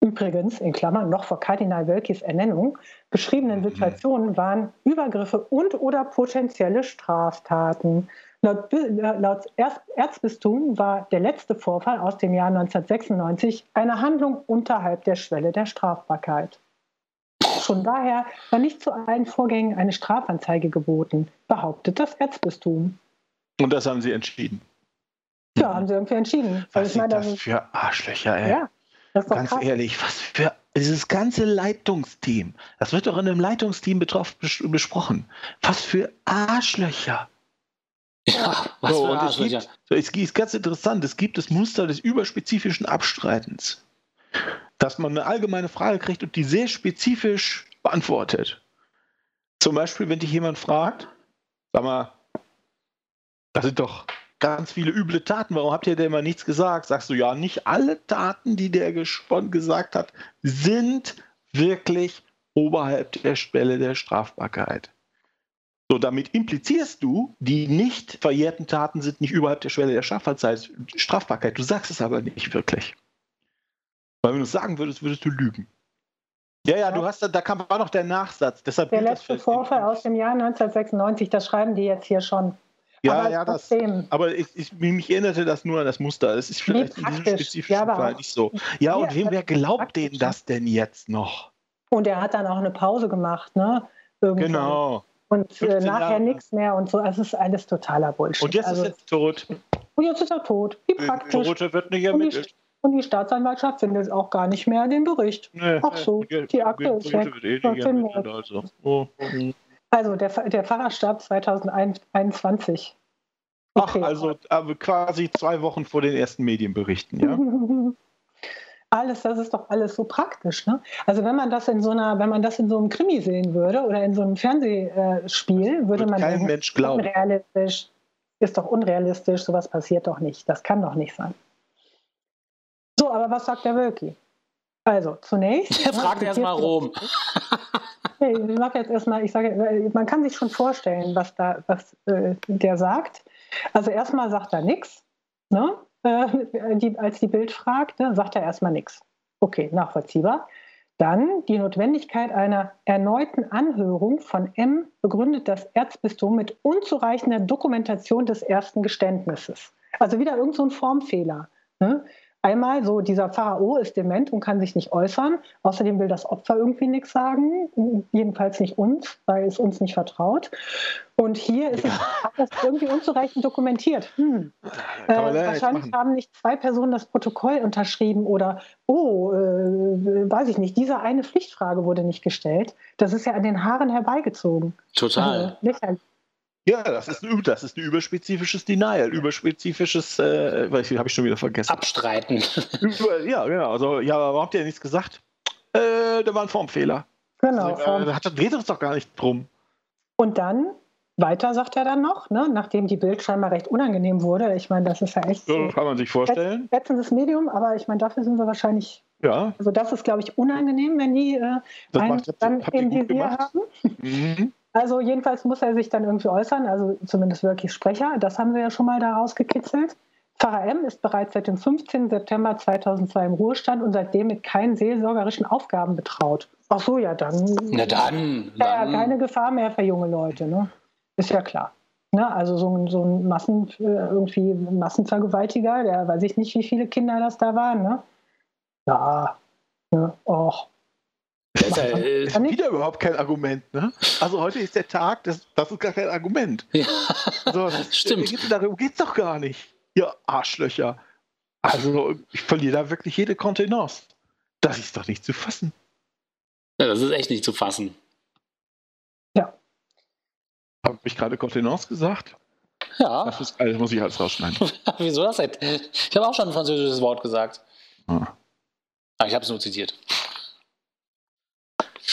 übrigens in Klammern noch vor Kardinal Wölkis Ernennung beschriebenen mhm. Situationen waren Übergriffe und oder potenzielle Straftaten. Laut, laut Erzbistum war der letzte Vorfall aus dem Jahr 1996 eine Handlung unterhalb der Schwelle der Strafbarkeit. Schon daher war nicht zu allen Vorgängen eine Strafanzeige geboten, behauptet das Erzbistum. Und das haben Sie entschieden. Ja, haben sie irgendwie entschieden. Was sind das für Arschlöcher, ey? Ja, Ganz krass. ehrlich, was für dieses ganze Leitungsteam, das wird doch in einem Leitungsteam betroffen, besprochen. Was für Arschlöcher. Ja, was so, für Arschlöcher. Es, gibt, so, es ist ganz interessant, es gibt das Muster des überspezifischen Abstreitens. Dass man eine allgemeine Frage kriegt und die sehr spezifisch beantwortet. Zum Beispiel, wenn dich jemand fragt, sag mal, das sind doch ganz viele üble Taten. Warum habt ihr denn immer nichts gesagt? Sagst du, ja, nicht alle Taten, die der gesagt hat, sind wirklich oberhalb der Schwelle der Strafbarkeit. So, damit implizierst du, die nicht verjährten Taten sind nicht überhalb der Schwelle der Strafbarkeit. Du sagst es aber nicht wirklich. Weil wenn du es sagen würdest, würdest du lügen. Ja, ja, du hast da, da kam, war noch der Nachsatz. Deshalb der letzte Vorfall aus dem Jahr 1996, das schreiben die jetzt hier schon. Ja, aber ja, das, aber ich, ich, mich erinnerte das nur an das Muster. Es ist vielleicht in diesem spezifischen ja, Fall nicht so. Ja, und wem, wer glaubt denen das denn jetzt noch? Und er hat dann auch eine Pause gemacht, ne? Irgendwann. Genau. Und äh, nachher nichts mehr und so. Es ist alles totaler Bullshit. Und jetzt also, ist er tot. Und jetzt ist er tot. Wie äh, praktisch. Tote wird nicht ermittelt. Und die, Staatsanwaltschaft findet auch gar nicht mehr den Bericht. Nee, Ach so, die, die Akte ist weg. Eh also. Oh. Also der, der Pfarrer starb 2021. Ach, also quasi zwei Wochen vor den ersten Medienberichten, ja? alles, das ist doch alles so praktisch. Ne? Also wenn man das in so einer, wenn man das in so einem Krimi sehen würde oder in so einem Fernsehspiel, würde Wird man kein Mensch glauben. unrealistisch, ist doch unrealistisch, sowas passiert doch nicht. Das kann doch nicht sein. So, aber was sagt der Wölki? Also, zunächst. Er fragt erstmal Rom. Nee, ich sage jetzt erstmal, ich sage, man kann sich schon vorstellen, was da, was äh, der sagt. Also erstmal sagt er nichts. Ne? Äh, die, als die Bild fragt, ne, sagt er erstmal nichts. Okay, nachvollziehbar. Dann die Notwendigkeit einer erneuten Anhörung von M begründet das Erzbistum mit unzureichender Dokumentation des ersten Geständnisses. Also wieder irgendein so Formfehler. Ne? Einmal so, dieser Pharao ist dement und kann sich nicht äußern. Außerdem will das Opfer irgendwie nichts sagen, jedenfalls nicht uns, weil es uns nicht vertraut. Und hier ist ja. es irgendwie unzureichend dokumentiert. Hm. Äh, wahrscheinlich haben nicht zwei Personen das Protokoll unterschrieben oder, oh, äh, weiß ich nicht, diese eine Pflichtfrage wurde nicht gestellt. Das ist ja an den Haaren herbeigezogen. Total. Also, ja, das ist, ein, das ist ein überspezifisches Denial, überspezifisches, äh, habe ich schon wieder vergessen. Abstreiten. ja, genau. Also, ja, warum habt ihr nichts gesagt? Äh, da war ein Formfehler. Genau. Also, äh, da dreht es doch gar nicht drum. Und dann, weiter sagt er dann noch, ne, nachdem die Bild scheinbar recht unangenehm wurde. Ich meine, das ist ja echt. So, kann man sich vorstellen. Letztes Medium, aber ich meine, dafür sind wir wahrscheinlich. Ja. Also, das ist, glaube ich, unangenehm, wenn die äh, einen macht, dann im Visier haben. Mhm. Also jedenfalls muss er sich dann irgendwie äußern, also zumindest wirklich Sprecher. Das haben wir ja schon mal da rausgekitzelt. Pfarrer M ist bereits seit dem 15. September 2002 im Ruhestand und seitdem mit keinen seelsorgerischen Aufgaben betraut. Ach so, ja dann. Na dann. Ja, dann. keine Gefahr mehr für junge Leute, ne? Ist ja klar. Ne? Also so ein, so ein Massen, äh, irgendwie Massenvergewaltiger, der weiß ich nicht, wie viele Kinder das da waren, ne? Ja. Ne? Och. Das ist ja, äh, Ist wieder überhaupt kein Argument, ne? Also heute ist der Tag, das, das ist gar kein Argument. ja. Also, das, Stimmt. Geht's, darum geht's doch gar nicht. Ihr Arschlöcher. Also ich verliere da wirklich jede Kontenance. Das ist doch nicht zu fassen. ja, das ist echt nicht zu fassen. Habe ich gerade Kontenance gesagt? Ja, Das, ist, das muss ich alles rausschneiden. wieso das denn? Ich habe auch schon ein französisches Wort gesagt. Ah. Aber ich habe es nur zitiert.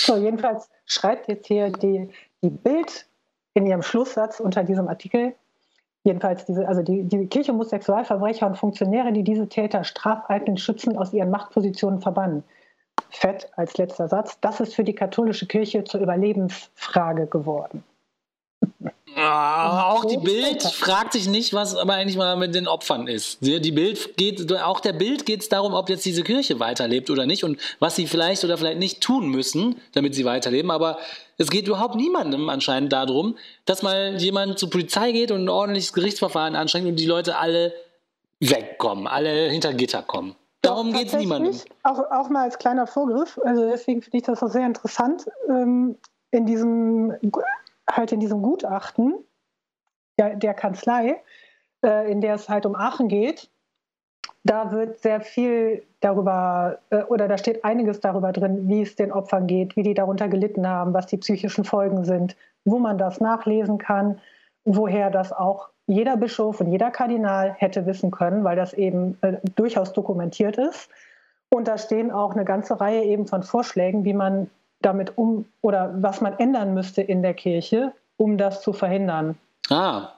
So, jedenfalls schreibt jetzt hier die, die Bild in ihrem Schlusssatz unter diesem Artikel, jedenfalls diese, also die, die Kirche muss Sexualverbrecher und Funktionäre, die diese Täter strafeignen, schützen, aus ihren Machtpositionen verbannen. Fett als letzter Satz, das ist für die katholische Kirche zur Überlebensfrage geworden. Ah, auch die Bild fragt sich nicht, was aber eigentlich mal mit den Opfern ist. Die Bild geht, auch der Bild geht es darum, ob jetzt diese Kirche weiterlebt oder nicht und was sie vielleicht oder vielleicht nicht tun müssen, damit sie weiterleben. Aber es geht überhaupt niemandem anscheinend darum, dass mal jemand zur Polizei geht und ein ordentliches Gerichtsverfahren anstrengt und die Leute alle wegkommen, alle hinter Gitter kommen. Darum geht es niemandem. Auch, auch mal als kleiner Vorgriff, also deswegen finde ich das auch sehr interessant, ähm, in diesem, halt in diesem Gutachten der, der Kanzlei, äh, in der es halt um Aachen geht, da wird sehr viel darüber, äh, oder da steht einiges darüber drin, wie es den Opfern geht, wie die darunter gelitten haben, was die psychischen Folgen sind, wo man das nachlesen kann, woher das auch jeder Bischof und jeder Kardinal hätte wissen können, weil das eben äh, durchaus dokumentiert ist. Und da stehen auch eine ganze Reihe eben von Vorschlägen, wie man damit um oder was man ändern müsste in der Kirche, um das zu verhindern. Ah,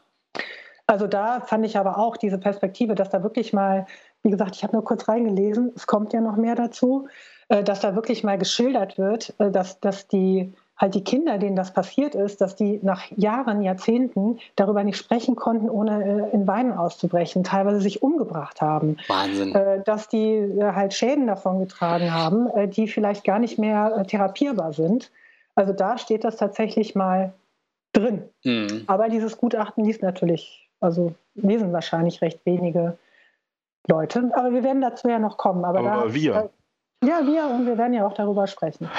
Also da fand ich aber auch diese Perspektive, dass da wirklich mal, wie gesagt, ich habe nur kurz reingelesen, es kommt ja noch mehr dazu, äh, dass da wirklich mal geschildert wird, äh, dass, dass die halt die Kinder, denen das passiert ist, dass die nach Jahren, Jahrzehnten darüber nicht sprechen konnten, ohne äh, in Weinen auszubrechen, teilweise sich umgebracht haben. Wahnsinn. Äh, dass die äh, halt Schäden davon getragen haben, die vielleicht gar nicht mehr therapierbar sind. Also da steht das tatsächlich mal drin. Hm. Aber dieses Gutachten liest natürlich, also lesen wahrscheinlich recht wenige Leute. Aber wir werden dazu ja noch kommen. Aber, Aber da, wir. Ja, wir und wir werden ja auch darüber sprechen.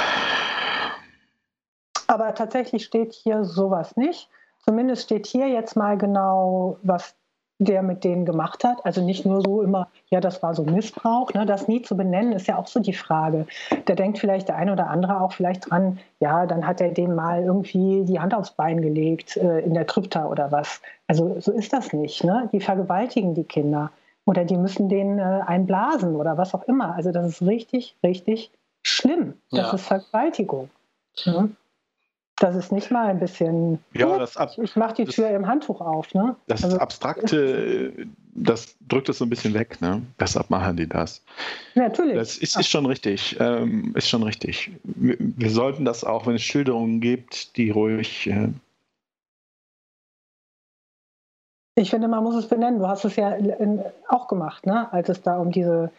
Aber tatsächlich steht hier sowas nicht. Zumindest steht hier jetzt mal genau, was der mit denen gemacht hat. Also nicht nur so immer, ja, das war so Missbrauch. Ne? Das nie zu benennen, ist ja auch so die Frage. Da denkt vielleicht der eine oder andere auch vielleicht dran, ja, dann hat er dem mal irgendwie die Hand aufs Bein gelegt äh, in der Krypta oder was. Also so ist das nicht. Ne? Die vergewaltigen die Kinder oder die müssen denen äh, einblasen oder was auch immer. Also das ist richtig, richtig schlimm. Das ja. ist Vergewaltigung. Ne? Das ist nicht mal ein bisschen. Ja, das ab, ich mache die das, Tür im Handtuch auf. Ne? Das also, Abstrakte, das drückt es so ein bisschen weg. Ne? Deshalb machen die das. Natürlich. Das ist, ist schon richtig. Ähm, ist schon richtig. Wir, wir, sollten das auch, wenn es Schilderungen gibt, die ruhig. Äh ich finde, man muss es benennen. Du hast es ja auch gemacht, ne? als es da um diese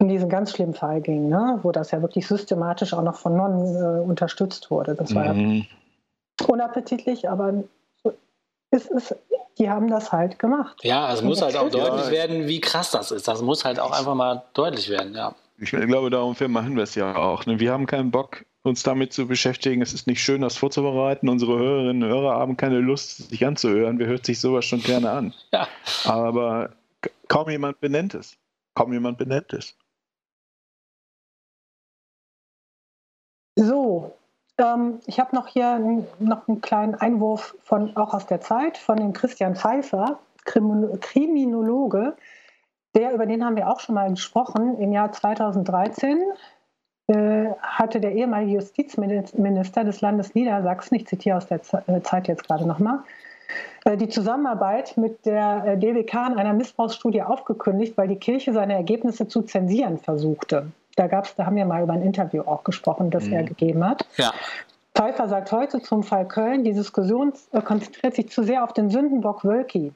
in diesen ganz schlimmen Fall ging, ne? wo das ja wirklich systematisch auch noch von Nonnen äh, unterstützt wurde. Das war mhm. ja unappetitlich, aber es ist, die haben das halt gemacht. Ja, es muss halt auch deutlich ja. werden, wie krass das ist. Das muss halt auch einfach mal deutlich werden, ja. Ich glaube, darum machen wir es ja auch. Ne? Wir haben keinen Bock, uns damit zu beschäftigen. Es ist nicht schön, das vorzubereiten. Unsere Hörerinnen und Hörer haben keine Lust, sich anzuhören. Wer hört sich sowas schon gerne an? Ja. Aber kaum jemand benennt es. Kaum jemand benennt es. So, ähm, ich habe noch hier noch einen kleinen Einwurf von auch aus der Zeit von dem Christian Pfeiffer, Kriminologe. Der, über den haben wir auch schon mal gesprochen. Im Jahr 2013 äh, hatte der ehemalige Justizminister des Landes Niedersachsen, ich zitiere aus der äh, Zeit jetzt gerade nochmal, äh, die Zusammenarbeit mit der äh, DWK in einer Missbrauchsstudie aufgekündigt, weil die Kirche seine Ergebnisse zu zensieren versuchte. Da gab's, da haben wir mal über ein Interview auch gesprochen, das mhm. er gegeben hat. Ja. Pfeiffer sagt heute zum Fall Köln, die Diskussion äh, konzentriert sich zu sehr auf den Sündenbock Wölki.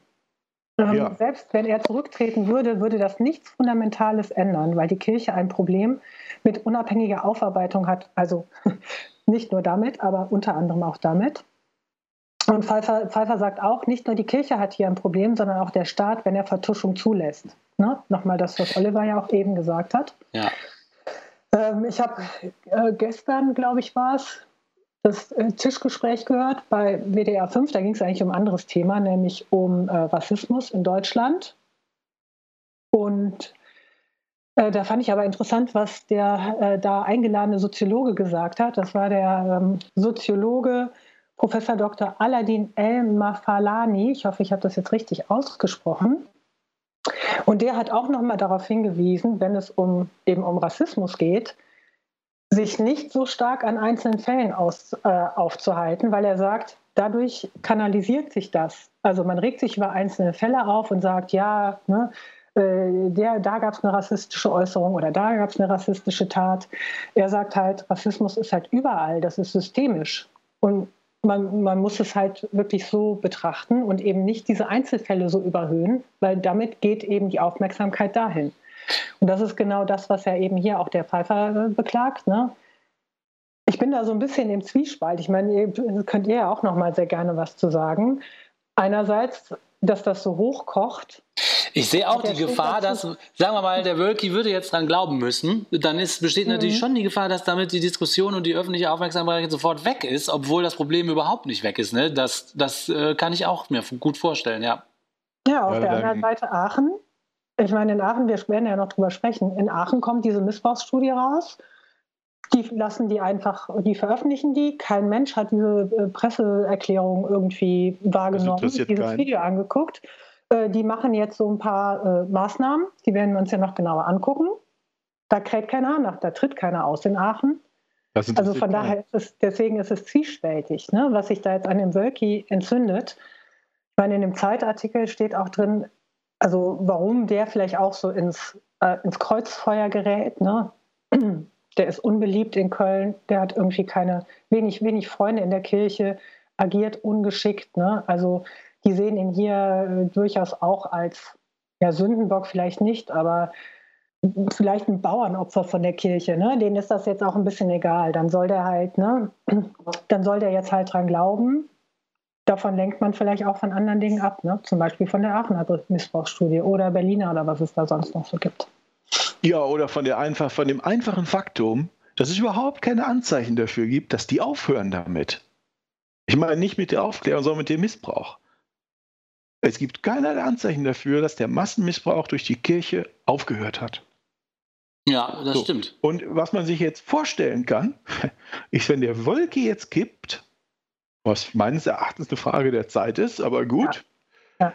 Ähm, ja. Selbst wenn er zurücktreten würde, würde das nichts Fundamentales ändern, weil die Kirche ein Problem mit unabhängiger Aufarbeitung hat. Also nicht nur damit, aber unter anderem auch damit. Und Pfeiffer, Pfeiffer sagt auch, nicht nur die Kirche hat hier ein Problem, sondern auch der Staat, wenn er Vertuschung zulässt. Ne? Nochmal das, was Oliver ja auch eben gesagt hat. Ja. Ähm, ich habe äh, gestern, glaube ich, war es, das äh, Tischgespräch gehört bei WDR 5. Da ging es eigentlich um ein anderes Thema, nämlich um äh, Rassismus in Deutschland. Und äh, da fand ich aber interessant, was der äh, da eingeladene Soziologe gesagt hat. Das war der ähm, Soziologe Professor Dr. Aladin El-Mafalani. Ich hoffe, ich habe das jetzt richtig ausgesprochen. Und der hat auch nochmal darauf hingewiesen, wenn es um, eben um Rassismus geht, sich nicht so stark an einzelnen Fällen aus, äh, aufzuhalten, weil er sagt, dadurch kanalisiert sich das. Also man regt sich über einzelne Fälle auf und sagt, ja, ne, äh, der, da gab es eine rassistische Äußerung oder da gab es eine rassistische Tat. Er sagt halt, Rassismus ist halt überall, das ist systemisch. Und man, man muss es halt wirklich so betrachten und eben nicht diese Einzelfälle so überhöhen, weil damit geht eben die Aufmerksamkeit dahin. Und das ist genau das, was ja eben hier auch der Pfeiffer äh, beklagt. Ne? Ich bin da so ein bisschen im Zwiespalt. Ich meine, könnt ihr ja auch noch mal sehr gerne was zu sagen. Einerseits, dass das so hochkocht ich sehe auch die Gefahr, dass, sagen wir mal, der Wölki würde jetzt dran glauben müssen. Dann ist, besteht mhm. natürlich schon die Gefahr, dass damit die Diskussion und die öffentliche Aufmerksamkeit sofort weg ist, obwohl das Problem überhaupt nicht weg ist. Ne? Das, das äh, kann ich auch mir gut vorstellen, ja. Ja, auf ja, der anderen Seite Aachen. Ich meine, in Aachen, wir werden ja noch drüber sprechen, in Aachen kommt diese Missbrauchsstudie raus. Die lassen die einfach, die veröffentlichen die. Kein Mensch hat diese äh, Presseerklärung irgendwie wahrgenommen, dieses keinen. Video angeguckt. Äh, die machen jetzt so ein paar äh, Maßnahmen, die werden wir uns ja noch genauer angucken. Da kräht keiner nach, da tritt keiner aus in Aachen. Also von daher ist es, deswegen ist es zwiespältig, ne, was sich da jetzt an dem Wölki entzündet. Ich meine, in dem Zeitartikel steht auch drin, also warum der vielleicht auch so ins, äh, ins Kreuzfeuer gerät. Ne? Der ist unbeliebt in Köln, der hat irgendwie keine, wenig, wenig Freunde in der Kirche, agiert ungeschickt. Ne? Also die sehen ihn hier äh, durchaus auch als ja, Sündenbock vielleicht nicht, aber vielleicht ein Bauernopfer von der Kirche, ne? Denen ist das jetzt auch ein bisschen egal. Dann soll der halt, ne? Dann soll der jetzt halt dran glauben. Davon lenkt man vielleicht auch von anderen Dingen ab, ne? Zum Beispiel von der Aachener Missbrauchsstudie oder Berliner oder was es da sonst noch so gibt. Ja, oder von der einfach, von dem einfachen Faktum, dass es überhaupt keine Anzeichen dafür gibt, dass die aufhören damit. Ich meine nicht mit der Aufklärung, sondern mit dem Missbrauch. Es gibt keinerlei Anzeichen dafür, dass der Massenmissbrauch durch die Kirche aufgehört hat. Ja, das so. stimmt. Und was man sich jetzt vorstellen kann, ist, wenn der Wolke jetzt kippt, was meines Erachtens eine Frage der Zeit ist, aber gut. Ja. ja.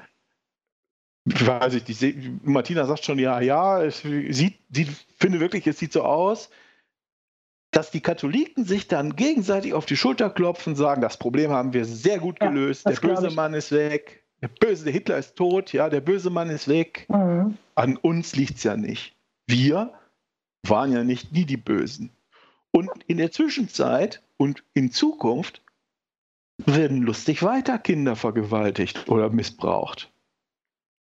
Ich weiß nicht, die, Martina sagt schon, ja, ja, es sieht, sieht, finde wirklich, es sieht so aus, dass die Katholiken sich dann gegenseitig auf die Schulter klopfen, sagen, das Problem haben wir sehr gut gelöst, ja, der böse Mann ist weg, der böse, der Hitler ist tot, ja, der böse Mann ist weg. Mhm. An uns liegt es ja nicht. Wir waren ja nicht nie die Bösen. Und in der Zwischenzeit und in Zukunft werden lustig weiter Kinder vergewaltigt oder missbraucht.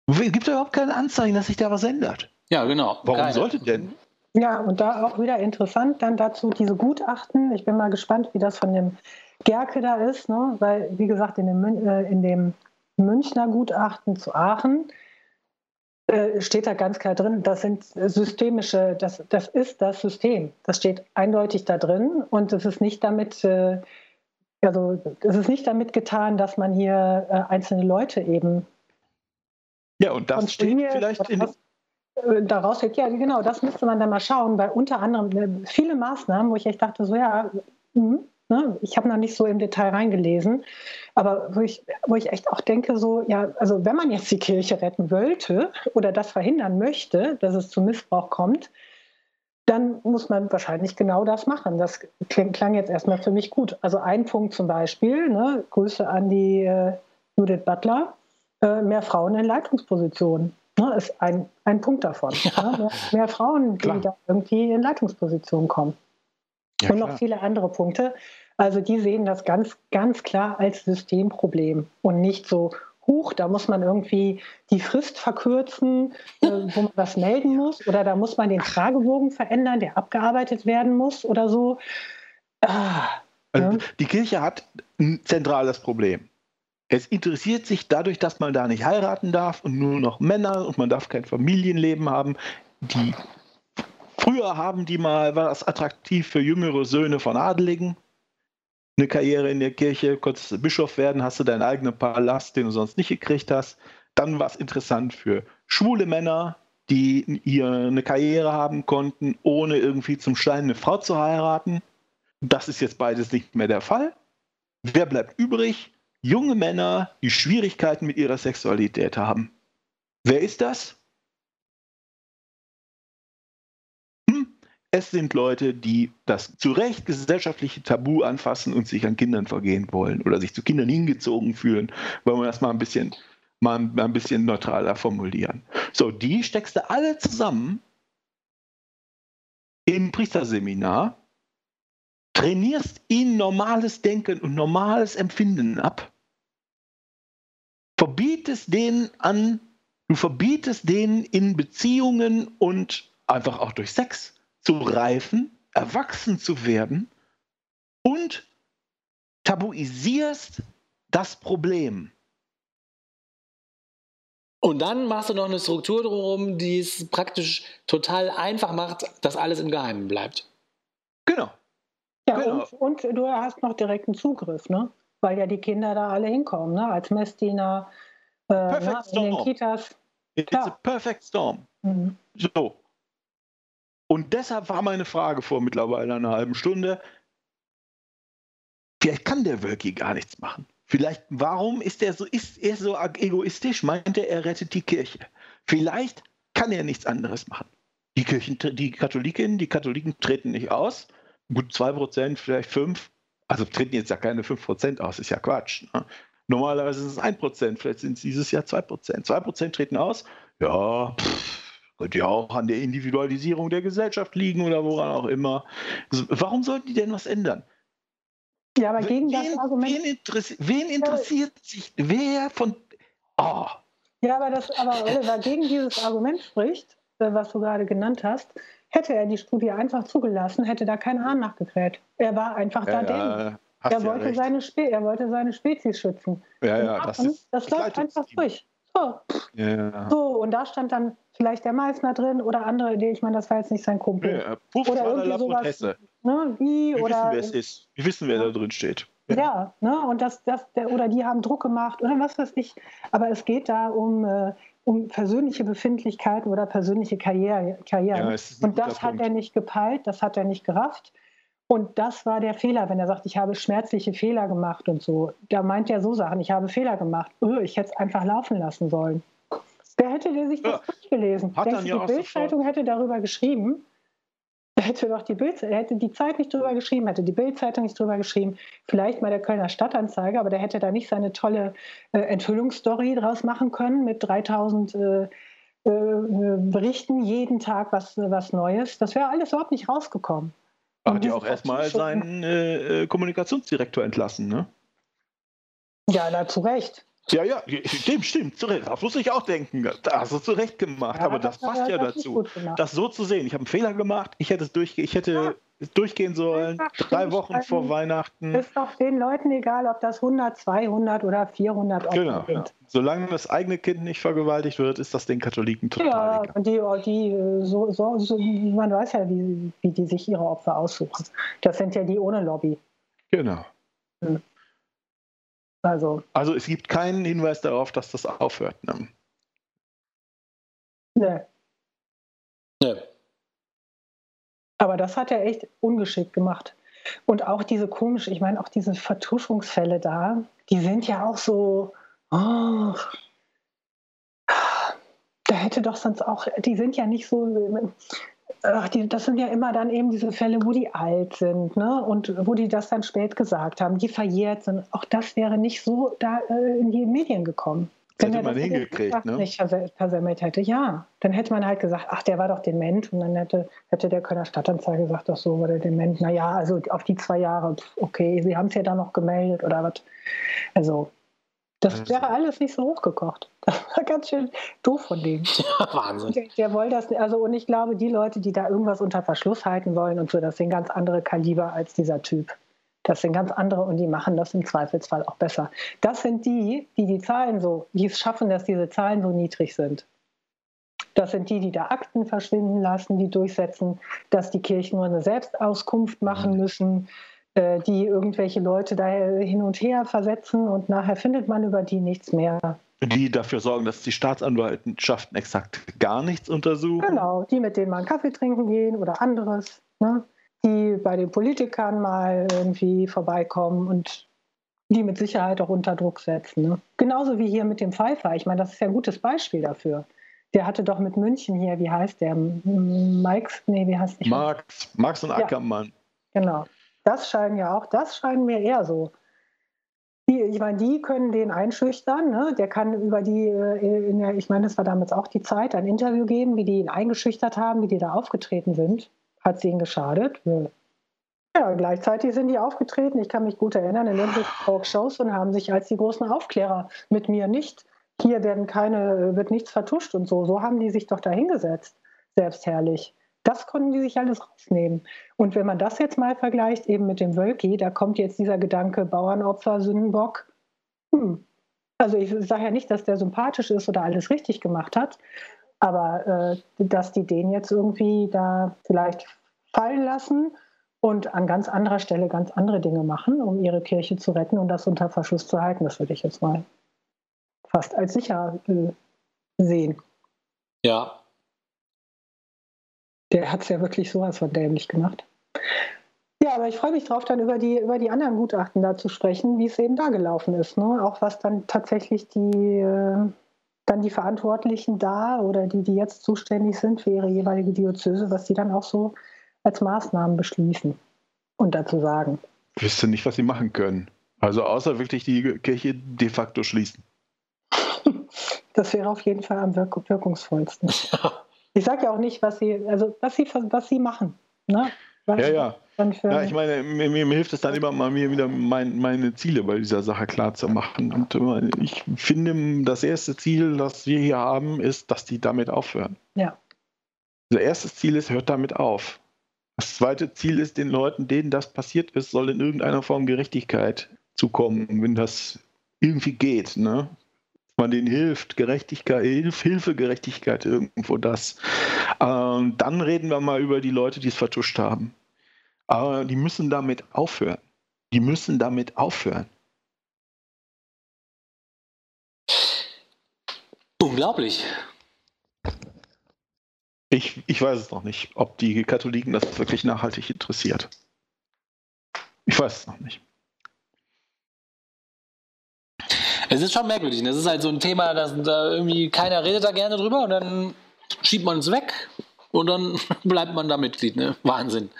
Gibt es überhaupt keine Anzeichen, dass sich da was ändert? Ja, genau. Warum keine. sollte denn? Ja, und da auch wieder interessant dann dazu diese Gutachten. Ich bin mal gespannt, wie das von dem Gerke da ist, ne? weil, wie gesagt, in dem, äh, in dem Münchner Gutachten zu Aachen äh, steht da ganz klar drin, das sind systemische, das, das ist das System. Das steht eindeutig da drin und es ist nicht damit, äh, also es ist nicht damit getan, dass man hier äh, einzelne Leute eben. Ja, und das steht vielleicht in. Daraus, ja, genau, das müsste man dann mal schauen, weil unter anderem viele Maßnahmen, wo ich echt dachte, so ja, mh, Ne? Ich habe noch nicht so im Detail reingelesen, aber wo ich, wo ich echt auch denke, so, ja, also wenn man jetzt die Kirche retten wollte oder das verhindern möchte, dass es zu Missbrauch kommt, dann muss man wahrscheinlich genau das machen. Das klang, klang jetzt erstmal für mich gut. Also ein Punkt zum Beispiel, ne, Grüße an die äh, Judith Butler, äh, mehr Frauen in Leitungspositionen. Ne, ist ein, ein Punkt davon. Ja. Ne? Mehr, Frauen, die Klar. da irgendwie in Leitungspositionen kommen. Ja, und noch klar. viele andere Punkte. Also die sehen das ganz, ganz klar als Systemproblem und nicht so, huch, da muss man irgendwie die Frist verkürzen, äh, wo man was melden muss oder da muss man den Fragebogen verändern, der abgearbeitet werden muss oder so. Ah, also ja. Die Kirche hat ein zentrales Problem. Es interessiert sich dadurch, dass man da nicht heiraten darf und nur noch Männer und man darf kein Familienleben haben. Die Früher haben die mal, war das attraktiv für jüngere Söhne von Adeligen. Eine Karriere in der Kirche, du Bischof werden, hast du deinen eigenen Palast, den du sonst nicht gekriegt hast. Dann war es interessant für schwule Männer, die hier eine Karriere haben konnten, ohne irgendwie zum Stein eine Frau zu heiraten. Das ist jetzt beides nicht mehr der Fall. Wer bleibt übrig? Junge Männer, die Schwierigkeiten mit ihrer Sexualität haben. Wer ist das? Es sind Leute, die das zu Recht gesellschaftliche Tabu anfassen und sich an Kindern vergehen wollen oder sich zu Kindern hingezogen fühlen, wollen wir das mal ein bisschen, mal ein bisschen neutraler formulieren. So, die steckst du alle zusammen im Priesterseminar, trainierst ihnen normales Denken und normales Empfinden ab, verbietest denen an, du verbietest denen in Beziehungen und einfach auch durch Sex zu reifen, erwachsen zu werden und tabuisierst das Problem. Und dann machst du noch eine Struktur drumherum, die es praktisch total einfach macht, dass alles im Geheimen bleibt. Genau. Ja, genau. Und, und, du hast noch direkten Zugriff, ne? Weil ja die Kinder da alle hinkommen, ne? Als Messdiener äh, ne? in den Kitas. It's ja. a perfect storm. Mhm. So. Und deshalb war meine Frage vor mittlerweile einer halben Stunde, vielleicht kann der Wölki gar nichts machen. Vielleicht, warum ist er so, ist er so egoistisch? Meint er, er rettet die Kirche? Vielleicht kann er nichts anderes machen. Die Kirchen, die Katholikinnen, die Katholiken treten nicht aus. Gut 2%, vielleicht 5%. Also treten jetzt ja keine 5% aus, ist ja Quatsch. Ne? Normalerweise ist es 1%, vielleicht sind es dieses Jahr 2%. 2% treten aus. Ja, pff, könnte ja auch an der Individualisierung der Gesellschaft liegen oder woran auch immer. Warum sollten die denn was ändern? Ja, aber gegen wen, das Argument. Wen, interessi wen interessiert ja. sich, wer von. Oh. Ja, aber, das, aber Oliver, gegen dieses Argument spricht, äh, was du gerade genannt hast, hätte er die Studie einfach zugelassen, hätte da kein Hahn nachgekräht. Er war einfach ja, da ja, er, wollte seine er wollte seine Spezies schützen. Ja, ja, das, ist, das läuft einfach durch. So. Ja. so, und da stand dann vielleicht der Meißner drin oder andere, ich meine, das war jetzt nicht sein Kumpel. Ja, Puff, oder irgendwie sowas. Ne, wie, Wir oder, wissen, wer es ist. Wir wissen, wer ja. da drin steht. ja, ne? und das, das, der, oder die haben Druck gemacht oder was weiß ich. Aber es geht da um, äh, um persönliche Befindlichkeiten oder persönliche Karriere, Karrieren. Ja, und das hat Punkt. er nicht gepeilt, das hat er nicht gerafft. Und das war der Fehler, wenn er sagt, ich habe schmerzliche Fehler gemacht und so. Da meint er so Sachen, ich habe Fehler gemacht. Oh, ich hätte es einfach laufen lassen sollen. Wer hätte der sich das ja, durchgelesen? Hat Denkst du, die Bildzeitung hätte darüber geschrieben? hätte doch die Bild, hätte die Zeit nicht drüber geschrieben, hätte die Bildzeitung nicht drüber geschrieben, vielleicht mal der Kölner Stadtanzeiger, aber der hätte da nicht seine tolle äh, Enthüllungsstory draus machen können mit 3000 äh, äh, Berichten jeden Tag was, was Neues. Das wäre alles überhaupt nicht rausgekommen. Er hat ja auch erstmal seinen äh, äh, Kommunikationsdirektor entlassen, ne? Ja, da zu Recht. Ja, ja, stimmt, stimmt, zu Recht. Das muss ich auch denken. Da hast du zu Recht gemacht. Ja, aber das, das passt ja dazu. Das so zu sehen. Ich habe einen Fehler gemacht. Ich hätte es durchge ich hätte. Durchgehen sollen. Drei Wochen vor Weihnachten. Ist doch den Leuten egal, ob das 100, 200 oder 400 Opfer genau, sind. Solange das eigene Kind nicht vergewaltigt wird, ist das den Katholiken total ja, egal. Und die, die so, so, so, man weiß ja, wie, wie die sich ihre Opfer aussuchen. Das sind ja die ohne Lobby. Genau. Hm. Also, also es gibt keinen Hinweis darauf, dass das aufhört. Ne? Nee. Nee. Aber das hat er echt ungeschickt gemacht. Und auch diese komisch, ich meine, auch diese Vertuschungsfälle da, die sind ja auch so, oh, da hätte doch sonst auch, die sind ja nicht so, ach, die, das sind ja immer dann eben diese Fälle, wo die alt sind ne? und wo die das dann spät gesagt haben, die verjährt sind. Auch das wäre nicht so da äh, in die Medien gekommen. Wenn hätte man das hingekriegt, ne? nicht versemmelt hätte, ja. Dann hätte man halt gesagt, ach, der war doch dement. Und dann hätte, hätte der Kölner Stadtanzeiger gesagt, doch so war der dement. Naja, also auf die zwei Jahre, okay, sie haben es ja dann noch gemeldet oder was. Also, das also. wäre alles nicht so hochgekocht. Das war ganz schön doof von dem. Ja, Wahnsinn. Der, der wollte das, also und ich glaube, die Leute, die da irgendwas unter Verschluss halten wollen und so, das sind ganz andere Kaliber als dieser Typ. Das sind ganz andere und die machen das im Zweifelsfall auch besser. Das sind die, die die Zahlen so, die es schaffen, dass diese Zahlen so niedrig sind. Das sind die, die da Akten verschwinden lassen, die durchsetzen, dass die Kirchen nur eine Selbstauskunft machen mhm. müssen, äh, die irgendwelche Leute da hin und her versetzen und nachher findet man über die nichts mehr. Die dafür sorgen, dass die Staatsanwaltschaften exakt gar nichts untersuchen. Genau, die, mit denen man Kaffee trinken gehen oder anderes. Ne? Die bei den Politikern mal irgendwie vorbeikommen und die mit Sicherheit auch unter Druck setzen. Ne? Genauso wie hier mit dem Pfeiffer. Ich meine, das ist ja ein gutes Beispiel dafür. Der hatte doch mit München hier, wie heißt der? Mike's, nee, wie heißt der? Marx, Marx und Ackermann. Ja, genau. Das scheinen ja auch, das scheinen mir eher so. Die, ich meine, die können den einschüchtern. Ne? Der kann über die, äh, der, ich meine, das war damals auch die Zeit, ein Interview geben, wie die ihn eingeschüchtert haben, wie die da aufgetreten sind. Hat sie ihnen geschadet? Ja, gleichzeitig sind die aufgetreten. Ich kann mich gut erinnern in den Talkshows und haben sich als die großen Aufklärer mit mir nicht. Hier werden keine, wird nichts vertuscht und so. So haben die sich doch da hingesetzt, selbstherrlich. Das konnten die sich alles rausnehmen. Und wenn man das jetzt mal vergleicht, eben mit dem Wölki, da kommt jetzt dieser Gedanke Bauernopfer, Sündenbock. Hm. Also ich sage ja nicht, dass der sympathisch ist oder alles richtig gemacht hat, aber äh, dass die den jetzt irgendwie da vielleicht fallen lassen und an ganz anderer Stelle ganz andere Dinge machen, um ihre Kirche zu retten und das unter Verschluss zu halten, das würde ich jetzt mal fast als sicher äh, sehen. Ja, der hat es ja wirklich sowas von dämlich gemacht. Ja, aber ich freue mich drauf, dann über die, über die anderen Gutachten da zu sprechen, wie es eben da gelaufen ist. Ne? Auch was dann tatsächlich die, äh, dann die Verantwortlichen da oder die, die jetzt zuständig sind für ihre jeweilige Diözese, was die dann auch so als Maßnahmen beschließen und dazu sagen. Ich wüsste nicht, was sie machen können. Also außer wirklich die Kirche de facto schließen. das wäre auf jeden Fall am wirk wirkungsvollsten. Ich sage ja auch nicht, was sie, also was sie, was sie machen. Ne? Ja, ja. Ja, ich meine, mir, mir, hilft es dann immer mal mir wieder mein, meine Ziele bei dieser Sache klar zu machen. Und äh, ich finde, das erste Ziel, das wir hier haben, ist, dass die damit aufhören. Ja. Das erste Ziel ist, hört damit auf. Das zweite Ziel ist, den Leuten, denen das passiert ist, soll in irgendeiner Form Gerechtigkeit zukommen, wenn das irgendwie geht. Ne? man denen hilft, Gerechtigkeit, Hilf, Hilfe, Gerechtigkeit, irgendwo das. Ähm, dann reden wir mal über die Leute, die es vertuscht haben. Aber die müssen damit aufhören. Die müssen damit aufhören. Unglaublich. Ich, ich weiß es noch nicht, ob die Katholiken das wirklich nachhaltig interessiert. Ich weiß es noch nicht. Es ist schon merkwürdig. Das ist halt so ein Thema, dass da irgendwie keiner redet da gerne drüber und dann schiebt man es weg und dann bleibt man da Mitglied. Ne? Wahnsinn.